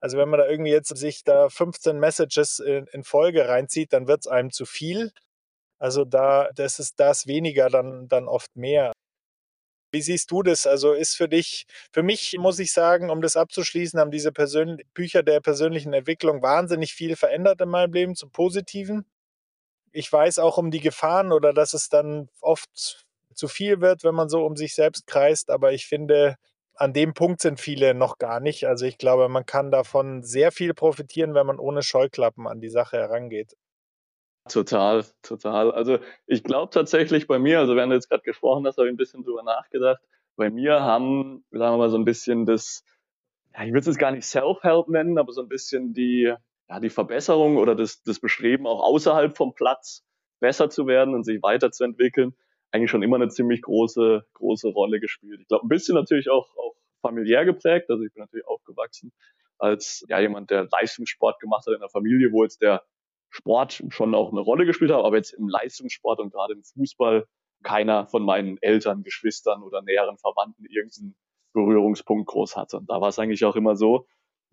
B: Also wenn man da irgendwie jetzt sich da 15 Messages in, in Folge reinzieht, dann wird es einem zu viel. Also da, das ist das weniger, dann, dann oft mehr. Wie siehst du das? Also ist für dich, für mich muss ich sagen, um das abzuschließen, haben diese Persön Bücher der persönlichen Entwicklung wahnsinnig viel verändert in meinem Leben zum Positiven. Ich weiß auch um die Gefahren oder dass es dann oft zu viel wird, wenn man so um sich selbst kreist, aber ich finde, an dem Punkt sind viele noch gar nicht. Also ich glaube, man kann davon sehr viel profitieren, wenn man ohne Scheuklappen an die Sache herangeht.
C: Total, total. Also ich glaube tatsächlich bei mir, also während du jetzt gerade gesprochen hast, habe ich ein bisschen drüber nachgedacht. Bei mir haben, sagen wir mal, so ein bisschen das, ja, ich würde es jetzt gar nicht Self-Help nennen, aber so ein bisschen die, ja, die Verbesserung oder das, das Bestreben, auch außerhalb vom Platz besser zu werden und sich weiterzuentwickeln, eigentlich schon immer eine ziemlich große, große Rolle gespielt. Ich glaube, ein bisschen natürlich auch, auch familiär geprägt. Also ich bin natürlich aufgewachsen als ja, jemand, der Leistungssport gemacht hat in der Familie, wo jetzt der Sport schon auch eine Rolle gespielt habe, aber jetzt im Leistungssport und gerade im Fußball keiner von meinen Eltern, Geschwistern oder näheren Verwandten irgendeinen Berührungspunkt groß hatte. Und da war es eigentlich auch immer so,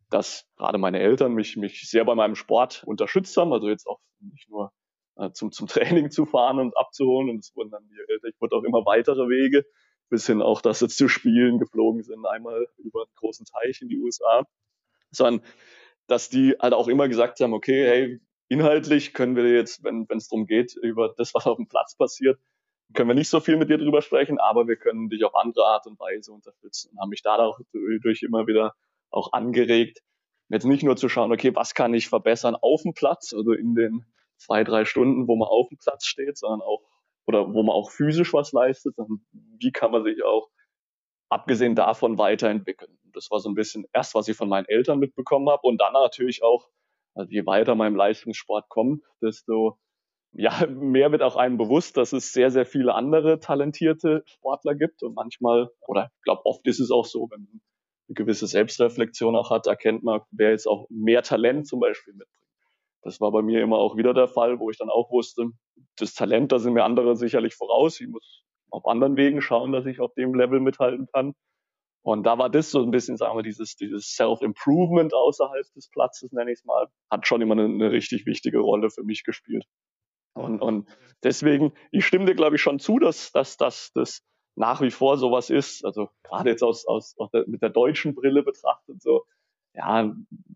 C: dass gerade meine Eltern mich, mich sehr bei meinem Sport unterstützt haben, also jetzt auch nicht nur äh, zum, zum (laughs) Training zu fahren und abzuholen und es wurden dann die Eltern, ich wurde auch immer weitere Wege, bis hin auch, dass sie zu Spielen geflogen sind, einmal über einen großen Teich in die USA, sondern dass die halt auch immer gesagt haben, okay, hey, inhaltlich können wir jetzt, wenn es darum geht, über das, was auf dem Platz passiert, können wir nicht so viel mit dir drüber sprechen, aber wir können dich auf andere Art und Weise unterstützen und haben mich dadurch immer wieder auch angeregt, jetzt nicht nur zu schauen, okay, was kann ich verbessern auf dem Platz, also in den zwei, drei Stunden, wo man auf dem Platz steht, sondern auch, oder wo man auch physisch was leistet, sondern wie kann man sich auch abgesehen davon weiterentwickeln. Das war so ein bisschen erst, was ich von meinen Eltern mitbekommen habe und dann natürlich auch also je weiter man im Leistungssport kommt, desto ja, (laughs) mehr wird auch einem bewusst, dass es sehr, sehr viele andere talentierte Sportler gibt. Und manchmal, oder ich glaube, oft ist es auch so, wenn man eine gewisse Selbstreflexion auch hat, erkennt man, wer jetzt auch mehr Talent zum Beispiel mitbringt. Das war bei mir immer auch wieder der Fall, wo ich dann auch wusste, das Talent, da sind mir andere sicherlich voraus. Ich muss auf anderen Wegen schauen, dass ich auf dem Level mithalten kann. Und da war das so ein bisschen, sagen wir, dieses, dieses Self-Improvement außerhalb des Platzes, nenne ich es mal, hat schon immer eine, eine, richtig wichtige Rolle für mich gespielt. Und, und deswegen, ich stimme dir, glaube ich, schon zu, dass, dass, dass das nach wie vor sowas ist. Also gerade jetzt aus, aus, aus der, mit der deutschen Brille betrachtet, so, ja,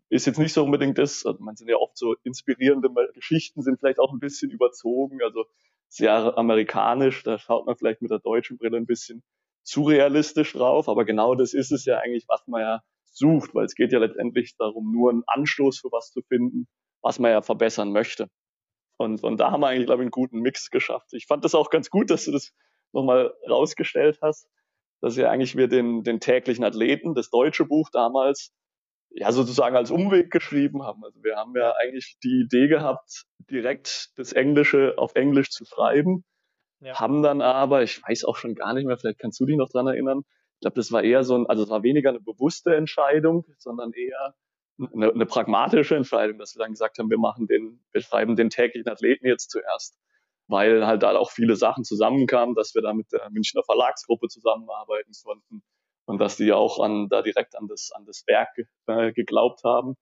C: ist jetzt nicht so unbedingt das, also man sind ja oft so inspirierende Geschichten, sind vielleicht auch ein bisschen überzogen, also sehr amerikanisch, da schaut man vielleicht mit der deutschen Brille ein bisschen zu realistisch drauf, aber genau das ist es ja eigentlich, was man ja sucht, weil es geht ja letztendlich darum, nur einen Anstoß für was zu finden, was man ja verbessern möchte. Und, und da haben wir eigentlich, glaube ich, einen guten Mix geschafft. Ich fand das auch ganz gut, dass du das nochmal rausgestellt hast, dass ja eigentlich wir den, den täglichen Athleten, das deutsche Buch damals, ja sozusagen als Umweg geschrieben haben. Also wir haben ja eigentlich die Idee gehabt, direkt das Englische auf Englisch zu schreiben, ja. haben dann aber, ich weiß auch schon gar nicht mehr, vielleicht kannst du dich noch dran erinnern, ich glaube, das war eher so ein, also es war weniger eine bewusste Entscheidung, sondern eher eine, eine pragmatische Entscheidung, dass wir dann gesagt haben, wir machen den, wir schreiben den täglichen Athleten jetzt zuerst weil halt da auch viele Sachen zusammenkamen, dass wir da mit der Münchner Verlagsgruppe zusammenarbeiten konnten und dass die auch an, da direkt an das, an das Werk äh, geglaubt haben.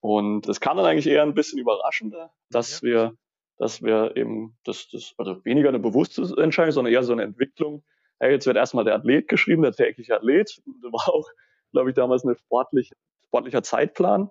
C: Und es kam dann eigentlich eher ein bisschen überraschender, dass ja. wir, dass wir eben, das, das, also weniger eine bewusste Entscheidung, sondern eher so eine Entwicklung. Hey, jetzt wird erstmal der Athlet geschrieben, der tägliche Athlet. Das war auch, glaube ich, damals ein sportlich, sportlicher Zeitplan.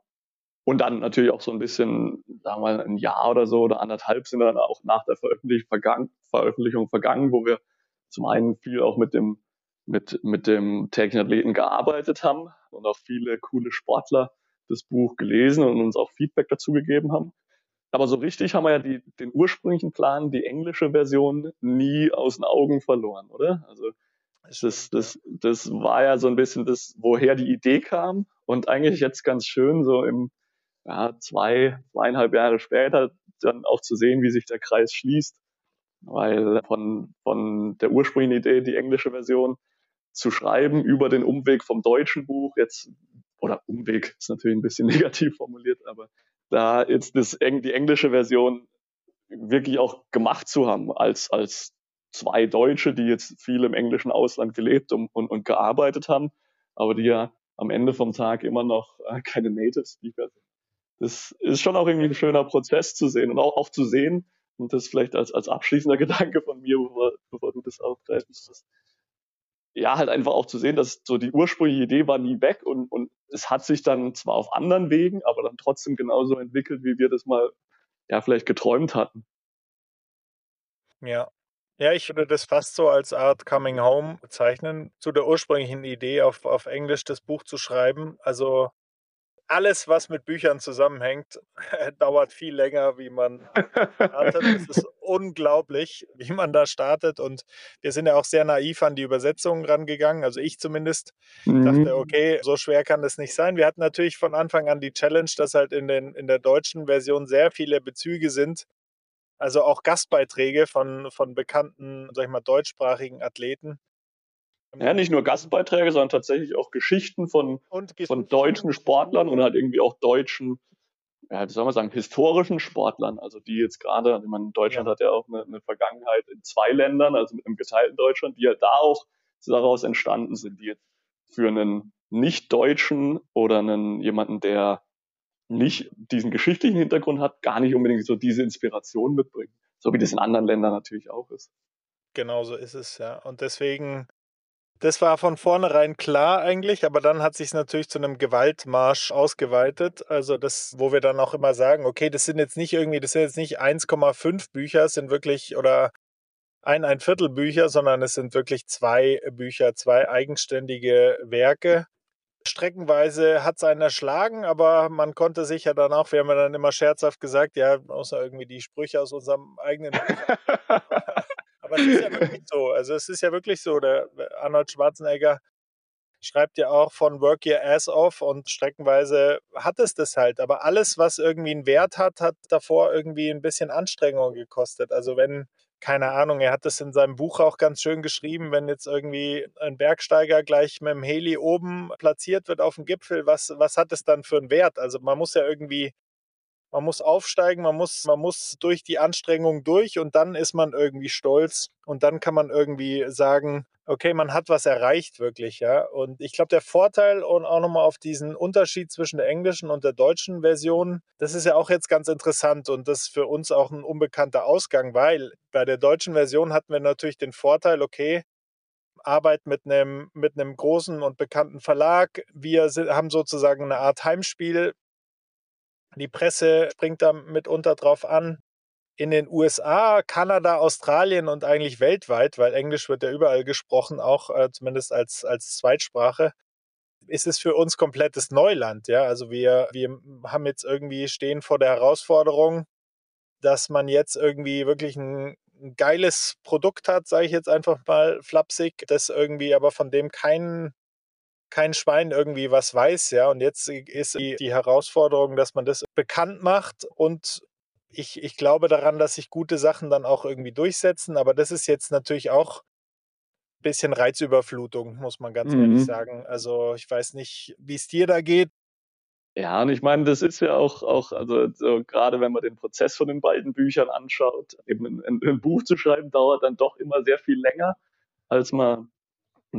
C: Und dann natürlich auch so ein bisschen, sagen wir mal, ein Jahr oder so oder anderthalb sind dann auch nach der Veröffentlichung vergangen, Veröffentlichung vergangen, wo wir zum einen viel auch mit dem, mit, mit dem täglichen Athleten gearbeitet haben und auch viele coole Sportler das Buch gelesen und uns auch Feedback dazu gegeben haben. Aber so richtig haben wir ja die, den ursprünglichen Plan, die englische Version, nie aus den Augen verloren, oder? Also das, das, das war ja so ein bisschen das, woher die Idee kam. Und eigentlich jetzt ganz schön so im, ja, zwei, zweieinhalb Jahre später dann auch zu sehen, wie sich der Kreis schließt. Weil von, von der ursprünglichen Idee, die englische Version zu schreiben, über den Umweg vom deutschen Buch, jetzt, oder Umweg ist natürlich ein bisschen (laughs) negativ formuliert, aber da jetzt das, die englische Version wirklich auch gemacht zu haben, als, als zwei Deutsche, die jetzt viel im englischen Ausland gelebt und, und, und gearbeitet haben, aber die ja am Ende vom Tag immer noch äh, keine Native Speaker sind. Das ist schon auch irgendwie ein schöner Prozess zu sehen und auch, auch zu sehen, und das vielleicht als, als abschließender (laughs) Gedanke von mir, bevor, bevor du das aufgreifst, ist, ja, halt einfach auch zu sehen, dass so die ursprüngliche Idee war nie weg und, und es hat sich dann zwar auf anderen Wegen, aber dann trotzdem genauso entwickelt, wie wir das mal, ja, vielleicht geträumt hatten.
B: Ja. Ja, ich würde das fast so als Art Coming Home bezeichnen, zu der ursprünglichen Idee, auf, auf Englisch das Buch zu schreiben. Also alles, was mit Büchern zusammenhängt, (laughs) dauert viel länger, wie man startet. Es ist (laughs) unglaublich, wie man da startet. Und wir sind ja auch sehr naiv an die Übersetzungen rangegangen. Also ich zumindest mhm. dachte, okay, so schwer kann das nicht sein. Wir hatten natürlich von Anfang an die Challenge, dass halt in, den, in der deutschen Version sehr viele Bezüge sind. Also auch Gastbeiträge von, von bekannten, sag ich mal, deutschsprachigen Athleten.
C: Ja, nicht nur Gastbeiträge, sondern tatsächlich auch Geschichten von, von deutschen Sportlern und halt irgendwie auch deutschen, ja, wie soll man sagen, historischen Sportlern. Also die jetzt gerade, ich meine, Deutschland ja. hat ja auch eine, eine, Vergangenheit in zwei Ländern, also mit einem geteilten Deutschland, die halt da auch daraus entstanden sind, die jetzt für einen Nicht-Deutschen oder einen jemanden, der nicht diesen geschichtlichen Hintergrund hat, gar nicht unbedingt so diese Inspiration mitbringen. So wie das in anderen Ländern natürlich auch ist.
B: Genau so ist es, ja. Und deswegen das war von vornherein klar eigentlich, aber dann hat sich es natürlich zu einem Gewaltmarsch ausgeweitet. Also das, wo wir dann auch immer sagen, okay, das sind jetzt nicht irgendwie, das sind jetzt nicht 1,5 Bücher, es sind wirklich oder ein, ein Viertel Bücher, sondern es sind wirklich zwei Bücher, zwei eigenständige Werke. Streckenweise hat es einen erschlagen, aber man konnte sich ja dann auch, wir haben ja dann immer scherzhaft gesagt, ja, außer irgendwie die Sprüche aus unserem eigenen. (laughs) Aber es ist ja wirklich so. Also es ist ja wirklich so. Der Arnold Schwarzenegger schreibt ja auch von Work Your Ass Off und streckenweise hat es das halt. Aber alles, was irgendwie einen Wert hat, hat davor irgendwie ein bisschen Anstrengung gekostet. Also wenn, keine Ahnung, er hat das in seinem Buch auch ganz schön geschrieben, wenn jetzt irgendwie ein Bergsteiger gleich mit dem Heli oben platziert wird auf dem Gipfel, was, was hat es dann für einen Wert? Also man muss ja irgendwie man muss aufsteigen, man muss, man muss durch die Anstrengung durch und dann ist man irgendwie stolz und dann kann man irgendwie sagen, okay, man hat was erreicht wirklich, ja. Und ich glaube, der Vorteil und auch nochmal auf diesen Unterschied zwischen der englischen und der deutschen Version, das ist ja auch jetzt ganz interessant und das ist für uns auch ein unbekannter Ausgang, weil bei der deutschen Version hatten wir natürlich den Vorteil, okay, Arbeit mit einem, mit einem großen und bekannten Verlag. Wir haben sozusagen eine Art Heimspiel. Die Presse springt da mitunter drauf an. In den USA, Kanada, Australien und eigentlich weltweit, weil Englisch wird ja überall gesprochen, auch äh, zumindest als, als Zweitsprache, ist es für uns komplettes Neuland. Ja? Also wir, wir haben jetzt irgendwie stehen vor der Herausforderung, dass man jetzt irgendwie wirklich ein, ein geiles Produkt hat, sage ich jetzt einfach mal flapsig, das irgendwie aber von dem kein, kein Schwein irgendwie was weiß, ja. Und jetzt ist die, die Herausforderung, dass man das bekannt macht und ich, ich glaube daran, dass sich gute Sachen dann auch irgendwie durchsetzen, aber das ist jetzt natürlich auch ein bisschen Reizüberflutung, muss man ganz mhm. ehrlich sagen. Also ich weiß nicht, wie es dir da geht.
C: Ja, und ich meine, das ist ja auch, auch also so, gerade wenn man den Prozess von den beiden Büchern anschaut, eben ein, ein, ein, Buch zu schreiben, dauert dann doch immer sehr viel länger, als man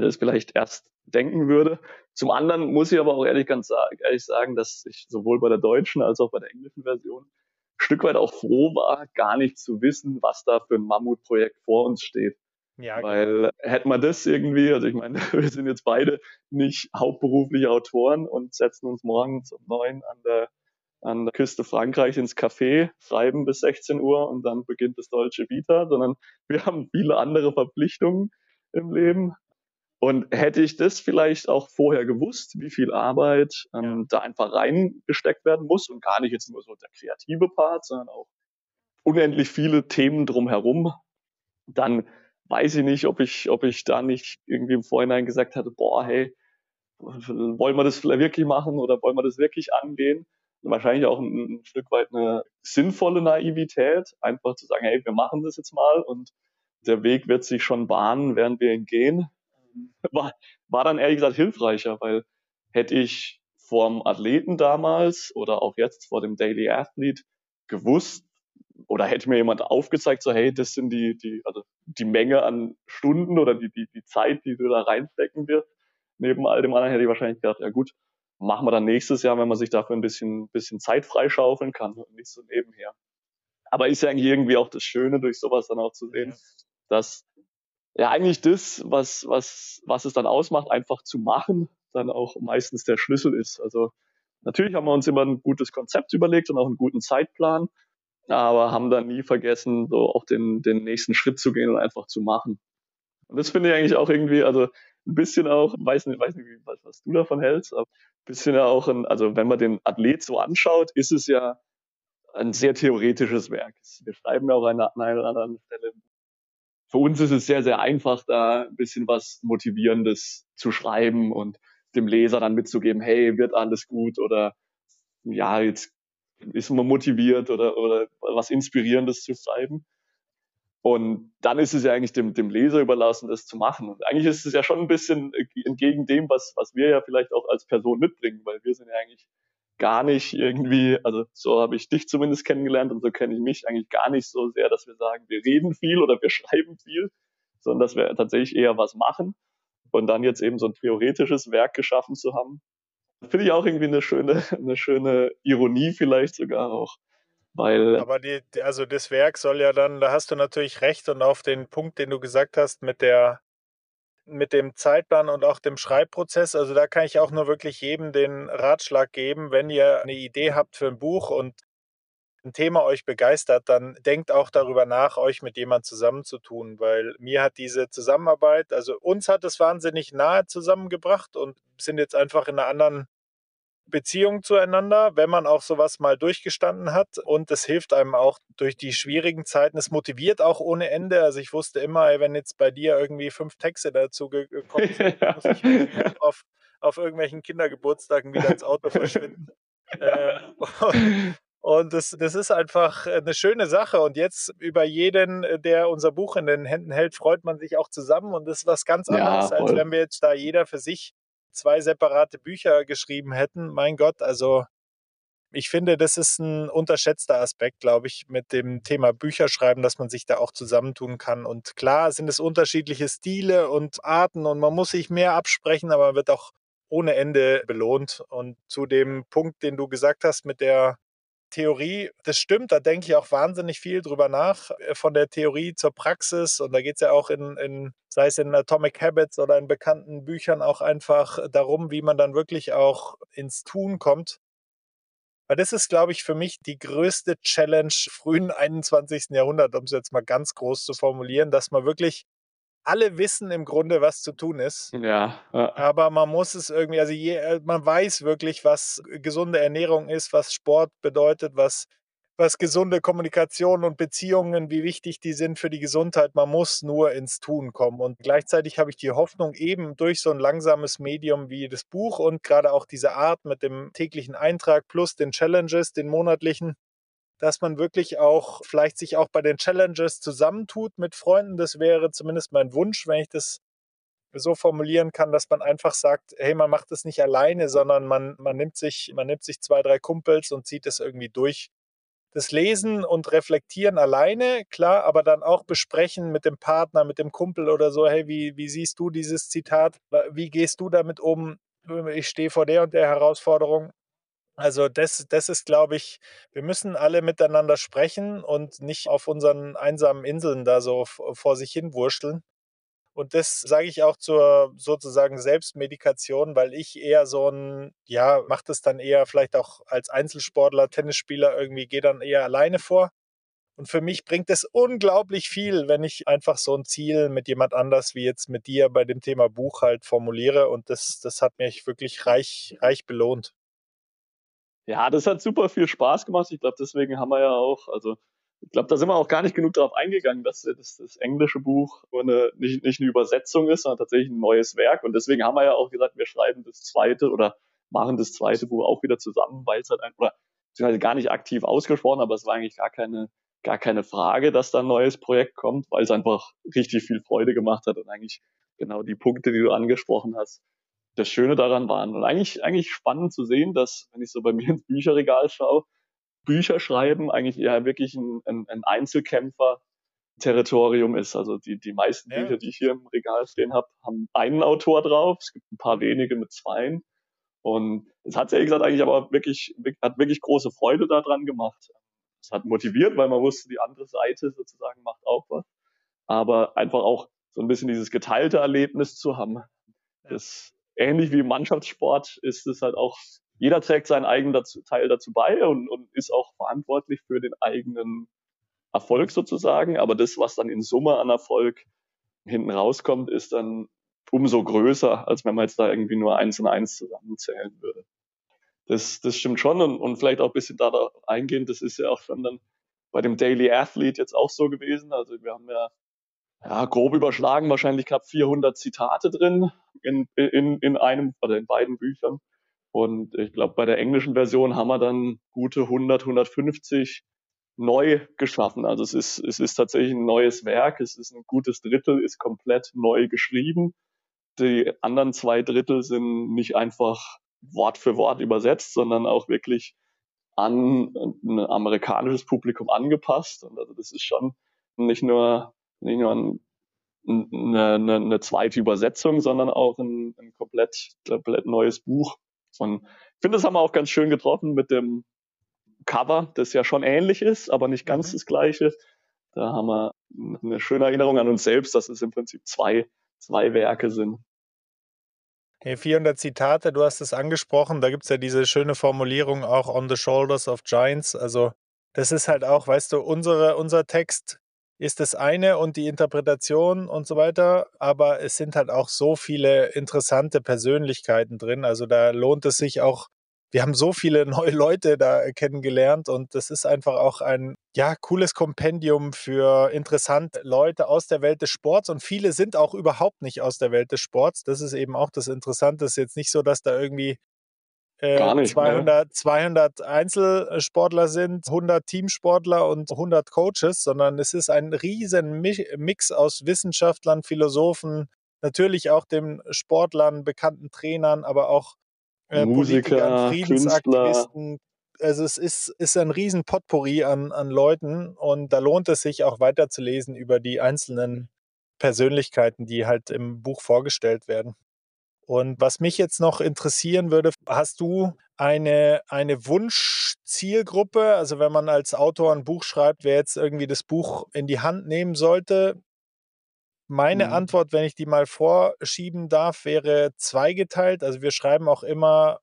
C: das vielleicht erst denken würde. Zum anderen muss ich aber auch ehrlich, ganz ehrlich sagen, dass ich sowohl bei der deutschen als auch bei der englischen Version ein Stück weit auch froh war, gar nicht zu wissen, was da für ein Mammutprojekt vor uns steht. Ja, genau. Weil hätte man das irgendwie, also ich meine, (laughs) wir sind jetzt beide nicht hauptberufliche Autoren und setzen uns morgens um neun an der, an der Küste Frankreich ins Café, schreiben bis 16 Uhr und dann beginnt das deutsche Vita, sondern wir haben viele andere Verpflichtungen im Leben. Und hätte ich das vielleicht auch vorher gewusst, wie viel Arbeit ähm, ja. da einfach reingesteckt werden muss und gar nicht jetzt nur so der kreative Part, sondern auch unendlich viele Themen drumherum, dann weiß ich nicht, ob ich, ob ich da nicht irgendwie im Vorhinein gesagt hatte, boah, hey, wollen wir das vielleicht wirklich machen oder wollen wir das wirklich angehen? Wahrscheinlich auch ein, ein, Stück weit eine sinnvolle Naivität, einfach zu sagen, hey, wir machen das jetzt mal und der Weg wird sich schon bahnen, während wir ihn gehen. War, war dann ehrlich gesagt hilfreicher, weil hätte ich vorm Athleten damals oder auch jetzt vor dem Daily Athlete gewusst, oder hätte mir jemand aufgezeigt, so hey, das sind die, die, also die Menge an Stunden oder die, die, die Zeit, die du da reinstecken wirst. Neben all dem anderen hätte ich wahrscheinlich gedacht, ja gut, machen wir dann nächstes Jahr, wenn man sich dafür ein bisschen, bisschen Zeit freischaufeln kann und nicht so nebenher. Aber ist ja eigentlich irgendwie auch das Schöne, durch sowas dann auch zu sehen, dass ja eigentlich das, was, was, was es dann ausmacht, einfach zu machen, dann auch meistens der Schlüssel ist. Also natürlich haben wir uns immer ein gutes Konzept überlegt und auch einen guten Zeitplan aber haben dann nie vergessen, so auch den, den nächsten Schritt zu gehen und einfach zu machen. Und das finde ich eigentlich auch irgendwie, also ein bisschen auch, weiß nicht, weiß nicht, was, was du davon hältst, aber ein bisschen ja auch, ein, also wenn man den Athlet so anschaut, ist es ja ein sehr theoretisches Werk. Wir schreiben ja auch an einer oder anderen Stelle. Für uns ist es sehr, sehr einfach, da ein bisschen was Motivierendes zu schreiben und dem Leser dann mitzugeben, hey, wird alles gut oder ja, jetzt ist man motiviert oder, oder was Inspirierendes zu schreiben. Und dann ist es ja eigentlich dem, dem Leser überlassen, das zu machen. Und eigentlich ist es ja schon ein bisschen entgegen dem, was, was wir ja vielleicht auch als Person mitbringen, weil wir sind ja eigentlich gar nicht irgendwie, also so habe ich dich zumindest kennengelernt und so kenne ich mich eigentlich gar nicht so sehr, dass wir sagen, wir reden viel oder wir (laughs) schreiben viel, sondern dass wir tatsächlich eher was machen und dann jetzt eben so ein theoretisches Werk geschaffen zu haben, Finde ich auch irgendwie eine schöne, (laughs) eine schöne Ironie vielleicht sogar auch. Weil
B: Aber die, also das Werk soll ja dann, da hast du natürlich recht und auf den Punkt, den du gesagt hast, mit der mit dem Zeitplan und auch dem Schreibprozess. Also da kann ich auch nur wirklich jedem den Ratschlag geben, wenn ihr eine Idee habt für ein Buch und ein Thema euch begeistert, dann denkt auch darüber nach, euch mit jemand zusammenzutun, weil mir hat diese Zusammenarbeit, also uns hat es wahnsinnig nahe zusammengebracht und sind jetzt einfach in einer anderen Beziehung zueinander, wenn man auch sowas mal durchgestanden hat. Und es hilft einem auch durch die schwierigen Zeiten. Es motiviert auch ohne Ende. Also ich wusste immer, wenn jetzt bei dir irgendwie fünf Texte dazu gekommen sind, (laughs) muss ich auf, auf irgendwelchen Kindergeburtstagen wieder ins Auto verschwinden. (laughs) äh, und das, das ist einfach eine schöne Sache. Und jetzt über jeden, der unser Buch in den Händen hält, freut man sich auch zusammen. Und das ist was ganz anderes, ja, als wenn wir jetzt da jeder für sich zwei separate Bücher geschrieben hätten. Mein Gott, also ich finde, das ist ein unterschätzter Aspekt, glaube ich, mit dem Thema Bücherschreiben, dass man sich da auch zusammentun kann. Und klar sind es unterschiedliche Stile und Arten und man muss sich mehr absprechen, aber man wird auch ohne Ende belohnt. Und zu dem Punkt, den du gesagt hast mit der Theorie, das stimmt, da denke ich auch wahnsinnig viel drüber nach, äh, von der Theorie zur Praxis. Und da geht es ja auch in, in, sei es in Atomic Habits oder in bekannten Büchern, auch einfach darum, wie man dann wirklich auch ins Tun kommt. Weil das ist, glaube ich, für mich die größte Challenge frühen 21. Jahrhundert, um es jetzt mal ganz groß zu formulieren, dass man wirklich alle wissen im Grunde, was zu tun ist.
C: Ja.
B: ja. Aber man muss es irgendwie, also je, äh, man weiß wirklich, was gesunde Ernährung ist, was Sport bedeutet, was, was gesunde Kommunikation und Beziehungen, wie wichtig die sind für die Gesundheit. Man muss nur ins Tun kommen. Und gleichzeitig habe ich die Hoffnung, eben durch so ein langsames Medium wie das Buch und gerade auch diese Art mit dem täglichen Eintrag plus den Challenges, den monatlichen, dass man wirklich auch vielleicht sich auch bei den Challenges zusammentut mit Freunden. Das wäre zumindest mein Wunsch, wenn ich das so formulieren kann, dass man einfach sagt, hey, man macht das nicht alleine, sondern man, man, nimmt sich, man nimmt sich zwei, drei Kumpels und zieht es irgendwie durch. Das Lesen und Reflektieren alleine, klar, aber dann auch besprechen mit dem Partner, mit dem Kumpel oder so, hey, wie, wie siehst du dieses Zitat? Wie gehst du damit um? Ich stehe vor der und der Herausforderung. Also das, das ist, glaube ich, wir müssen alle miteinander sprechen und nicht auf unseren einsamen Inseln da so vor sich hin wurschteln. Und das sage ich auch zur sozusagen Selbstmedikation, weil ich eher so ein, ja, mache das dann eher vielleicht auch als Einzelsportler, Tennisspieler irgendwie, gehe dann eher alleine vor. Und für mich bringt es unglaublich viel, wenn ich einfach so ein Ziel mit jemand anders wie jetzt mit dir bei dem Thema Buch halt formuliere. Und das, das hat mich wirklich reich, reich belohnt.
C: Ja, das hat super viel Spaß gemacht. Ich glaube, deswegen haben wir ja auch, also ich glaube, da sind wir auch gar nicht genug darauf eingegangen, dass das, das englische Buch eine, nicht, nicht eine Übersetzung ist, sondern tatsächlich ein neues Werk. Und deswegen haben wir ja auch gesagt, wir schreiben das zweite oder machen das zweite Buch auch wieder zusammen, weil es halt ein, oder beziehungsweise gar nicht aktiv ausgesprochen, aber es war eigentlich gar keine, gar keine Frage, dass da ein neues Projekt kommt, weil es einfach richtig viel Freude gemacht hat und eigentlich genau die Punkte, die du angesprochen hast, das Schöne daran waren. Und eigentlich, eigentlich spannend zu sehen, dass, wenn ich so bei mir ins Bücherregal schaue, Bücher schreiben eigentlich eher wirklich ein, ein, ein Einzelkämpfer-Territorium ist. Also die, die meisten ja. Bücher, die ich hier im Regal stehen habe, haben einen Autor drauf. Es gibt ein paar wenige mit zweien. Und es hat ehrlich gesagt eigentlich aber wirklich, hat wirklich große Freude daran gemacht. Es hat motiviert, weil man wusste, die andere Seite sozusagen macht auch was. Aber einfach auch so ein bisschen dieses geteilte Erlebnis zu haben. Das ähnlich wie im Mannschaftssport ist es halt auch, jeder trägt seinen eigenen dazu, Teil dazu bei und, und ist auch verantwortlich für den eigenen Erfolg sozusagen. Aber das, was dann in Summe an Erfolg hinten rauskommt, ist dann umso größer, als wenn man jetzt da irgendwie nur eins und eins zusammenzählen würde. Das, das stimmt schon und, und vielleicht auch ein bisschen da, da eingehen, das ist ja auch schon dann bei dem Daily Athlete jetzt auch so gewesen. Also wir haben ja ja, grob überschlagen, wahrscheinlich knapp 400 Zitate drin in, in, in einem oder in beiden Büchern. Und ich glaube, bei der englischen Version haben wir dann gute 100, 150 neu geschaffen. Also es ist, es ist tatsächlich ein neues Werk. Es ist ein gutes Drittel, ist komplett neu geschrieben. Die anderen zwei Drittel sind nicht einfach Wort für Wort übersetzt, sondern auch wirklich an ein amerikanisches Publikum angepasst. Und also das ist schon nicht nur nicht nur ein, eine, eine, eine zweite Übersetzung, sondern auch ein, ein komplett, komplett neues Buch. Und ich finde, das haben wir auch ganz schön getroffen mit dem Cover, das ja schon ähnlich ist, aber nicht ganz mhm. das gleiche. Da haben wir eine schöne Erinnerung an uns selbst, dass es im Prinzip zwei, zwei Werke sind.
B: Hey, 400 Zitate, du hast es angesprochen, da gibt es ja diese schöne Formulierung auch on the shoulders of giants. Also das ist halt auch, weißt du, unsere, unser Text ist das eine und die Interpretation und so weiter, aber es sind halt auch so viele interessante Persönlichkeiten drin. Also da lohnt es sich auch. Wir haben so viele (laughs) neue Leute da kennengelernt und das ist einfach auch ein ja cooles Kompendium für interessante Leute aus der Welt des Sports und viele sind auch überhaupt nicht aus der Welt des Sports. Das ist eben auch das Interessante. Es ist jetzt nicht so, dass da irgendwie
C: Gar nicht,
B: 200, ne? 200 Einzelsportler sind, 100 Teamsportler und 100 Coaches, sondern es ist ein riesen Mix aus Wissenschaftlern, Philosophen, natürlich auch den Sportlern, bekannten Trainern, aber auch
C: äh, Musiker, Friedensaktivisten.
B: Also es ist, ist ein riesen Potpourri an, an Leuten und da lohnt es sich auch weiterzulesen über die einzelnen Persönlichkeiten, die halt im Buch vorgestellt werden. Und was mich jetzt noch interessieren würde, hast du eine, eine Wunschzielgruppe? Also wenn man als Autor ein Buch schreibt, wer jetzt irgendwie das Buch in die Hand nehmen sollte, meine mhm. Antwort, wenn ich die mal vorschieben darf, wäre zweigeteilt. Also wir schreiben auch immer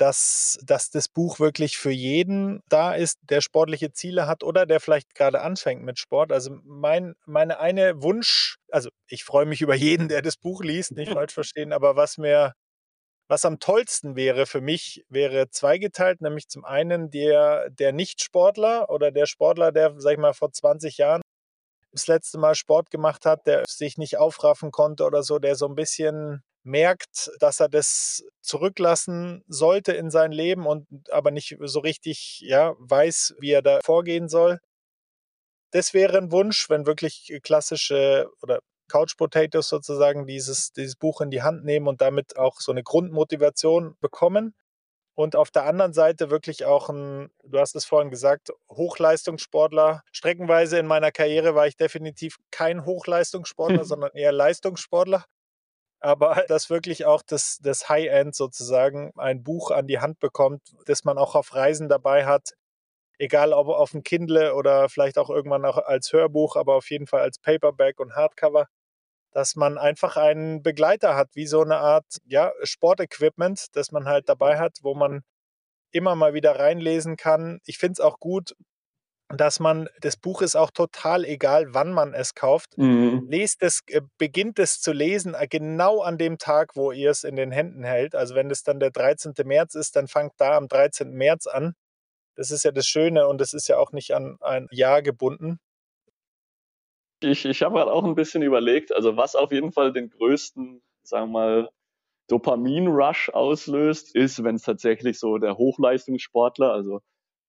B: dass, dass das Buch wirklich für jeden da ist, der sportliche Ziele hat oder der vielleicht gerade anfängt mit Sport. Also mein, meine eine Wunsch, also ich freue mich über jeden, der das Buch liest, nicht falsch (laughs) verstehen, aber was mir, Was am tollsten wäre für mich, wäre zweigeteilt, nämlich zum einen der, der Nicht-Sportler oder der Sportler, der, sag ich mal, vor 20 Jahren das letzte Mal Sport gemacht hat, der sich nicht aufraffen konnte oder so, der so ein bisschen merkt, dass er das zurücklassen sollte in sein Leben und aber nicht so richtig ja, weiß, wie er da vorgehen soll. Das wäre ein Wunsch, wenn wirklich klassische oder Couch Potatoes sozusagen dieses, dieses Buch in die Hand nehmen und damit auch so eine Grundmotivation bekommen. Und auf der anderen Seite wirklich auch ein, du hast es vorhin gesagt, Hochleistungssportler. Streckenweise in meiner Karriere war ich definitiv kein Hochleistungssportler, (laughs) sondern eher Leistungssportler. Aber (laughs) dass wirklich auch das, das High-End sozusagen ein Buch an die Hand bekommt, das man auch auf Reisen dabei hat, egal ob auf dem Kindle oder vielleicht auch irgendwann auch als Hörbuch, aber auf jeden Fall als Paperback und Hardcover dass man einfach einen Begleiter hat, wie so eine Art ja, Sportequipment, das man halt dabei hat, wo man immer mal wieder reinlesen kann. Ich finde es auch gut, dass man, das Buch ist auch total egal, wann man es kauft. Mhm. Lest es, äh, beginnt es zu lesen, äh, genau an dem Tag, wo ihr es in den Händen hält. Also wenn es dann der 13. März ist, dann fangt da am 13. März an. Das ist ja das Schöne und es ist ja auch nicht an ein Jahr gebunden.
C: Ich, ich habe halt auch ein bisschen überlegt, also was auf jeden Fall den größten, sagen wir mal, Dopamin-Rush auslöst, ist, wenn es tatsächlich so der Hochleistungssportler, also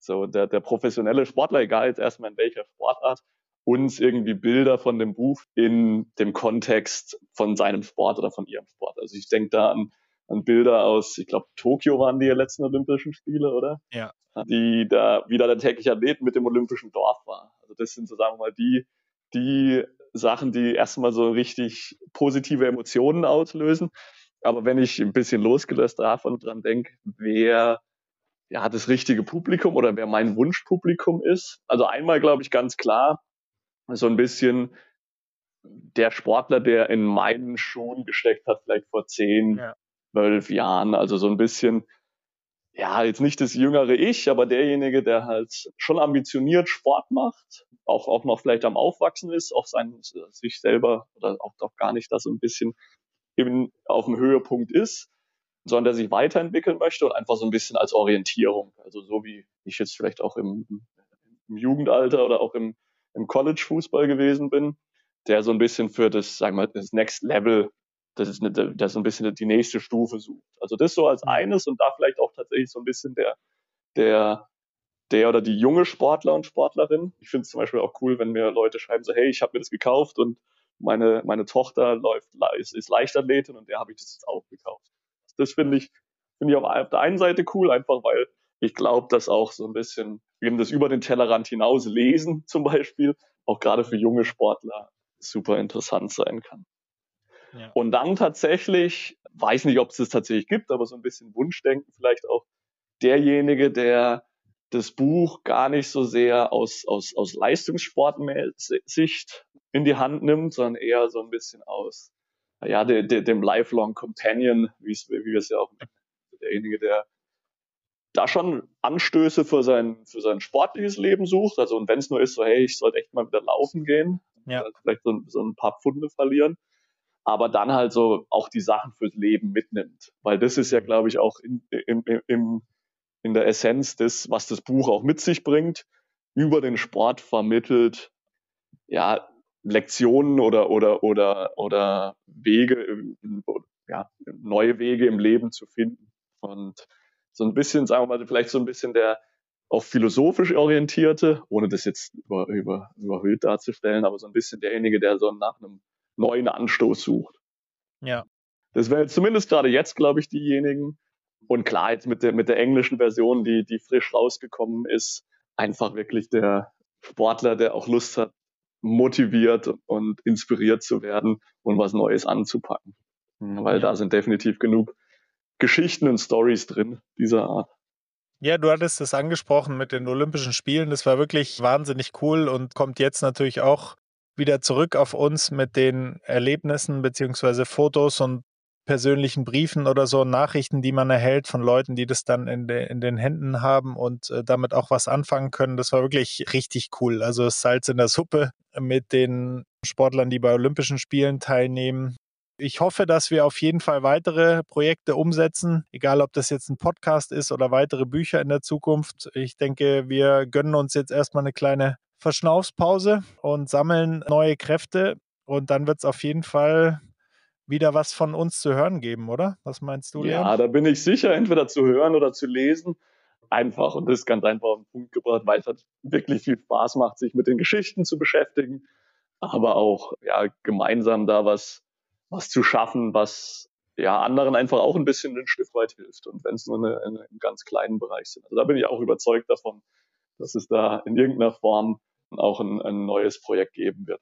C: so der, der professionelle Sportler, egal jetzt erstmal in welcher Sportart, uns irgendwie Bilder von dem Buch in dem Kontext von seinem Sport oder von ihrem Sport. Also ich denke da an, an Bilder aus, ich glaube, Tokio waren die letzten Olympischen Spiele, oder?
B: Ja.
C: Die da wieder der tägliche Athlet mit dem Olympischen Dorf war. Also das sind so, sagen wir mal, die die Sachen, die erstmal so richtig positive Emotionen auslösen. Aber wenn ich ein bisschen losgelöst davon dran denke, wer ja das richtige Publikum oder wer mein Wunschpublikum ist. Also einmal glaube ich ganz klar, so ein bisschen der Sportler, der in meinen Schuhen gesteckt hat, vielleicht vor zehn, zwölf ja. Jahren. Also so ein bisschen, ja, jetzt nicht das jüngere Ich, aber derjenige, der halt schon ambitioniert Sport macht, auch, auch noch vielleicht am Aufwachsen ist, auch sein, sich selber oder auch, auch gar nicht das so ein bisschen eben auf dem Höhepunkt ist, sondern der sich weiterentwickeln möchte und einfach so ein bisschen als Orientierung. Also so wie ich jetzt vielleicht auch im, im Jugendalter oder auch im, im College-Fußball gewesen bin, der so ein bisschen für das, sagen wir mal, das Next Level, das ist eine, der so ein bisschen die nächste Stufe sucht. Also das so als mhm. eines und da vielleicht auch tatsächlich so ein bisschen der, der der oder die junge Sportler und Sportlerin. Ich finde es zum Beispiel auch cool, wenn mir Leute schreiben so, hey, ich habe mir das gekauft und meine, meine Tochter läuft, ist, ist Leichtathletin und der habe ich das jetzt auch gekauft. Das finde ich, finde ich auf der einen Seite cool, einfach weil ich glaube, dass auch so ein bisschen eben das über den Tellerrand hinaus lesen (laughs) zum Beispiel auch gerade für junge Sportler super interessant sein kann. Ja. Und dann tatsächlich, weiß nicht, ob es das tatsächlich gibt, aber so ein bisschen Wunschdenken vielleicht auch derjenige, der das Buch gar nicht so sehr aus, aus, aus Leistungssportsicht in die Hand nimmt, sondern eher so ein bisschen aus ja, de, de, dem Lifelong Companion, wie wir es ja auch derjenige, der da schon Anstöße für sein, für sein sportliches Leben sucht. Also, und wenn es nur ist, so, hey, ich sollte echt mal wieder laufen gehen, ja. vielleicht so, so ein paar Pfunde verlieren, aber dann halt so auch die Sachen fürs Leben mitnimmt. Weil das ist ja, glaube ich, auch in, im, im, in der Essenz des, was das Buch auch mit sich bringt, über den Sport vermittelt, ja, Lektionen oder, oder, oder, oder Wege, ja, neue Wege im Leben zu finden. Und so ein bisschen, sagen wir mal, vielleicht so ein bisschen der auch philosophisch orientierte, ohne das jetzt über, über, überhöht darzustellen, aber so ein bisschen derjenige, der so nach einem neuen Anstoß sucht.
B: Ja.
C: Das wäre zumindest gerade jetzt, glaube ich, diejenigen, und klar, jetzt mit der, mit der englischen Version, die, die frisch rausgekommen ist, einfach wirklich der Sportler, der auch Lust hat, motiviert und inspiriert zu werden und was Neues anzupacken. Weil da sind definitiv genug Geschichten und Stories drin dieser Art.
B: Ja, du hattest es angesprochen mit den Olympischen Spielen. Das war wirklich wahnsinnig cool und kommt jetzt natürlich auch wieder zurück auf uns mit den Erlebnissen beziehungsweise Fotos und persönlichen Briefen oder so, Nachrichten, die man erhält von Leuten, die das dann in, de, in den Händen haben und äh, damit auch was anfangen können. Das war wirklich richtig cool. Also Salz in der Suppe mit den Sportlern, die bei Olympischen Spielen teilnehmen. Ich hoffe, dass wir auf jeden Fall weitere Projekte umsetzen, egal ob das jetzt ein Podcast ist oder weitere Bücher in der Zukunft. Ich denke, wir gönnen uns jetzt erstmal eine kleine Verschnaufspause und sammeln neue Kräfte. Und dann wird es auf jeden Fall wieder was von uns zu hören geben, oder? Was meinst du,
C: Leon? Ja, da bin ich sicher, entweder zu hören oder zu lesen. Einfach und das ist ganz einfach auf den Punkt gebracht, weil es halt wirklich viel Spaß macht, sich mit den Geschichten zu beschäftigen, aber auch ja, gemeinsam da was, was zu schaffen, was ja anderen einfach auch ein bisschen ein Stück weit hilft. Und wenn es nur eine, eine, einen ganz kleinen Bereich sind. Also da bin ich auch überzeugt davon, dass es da in irgendeiner Form auch ein, ein neues Projekt geben wird.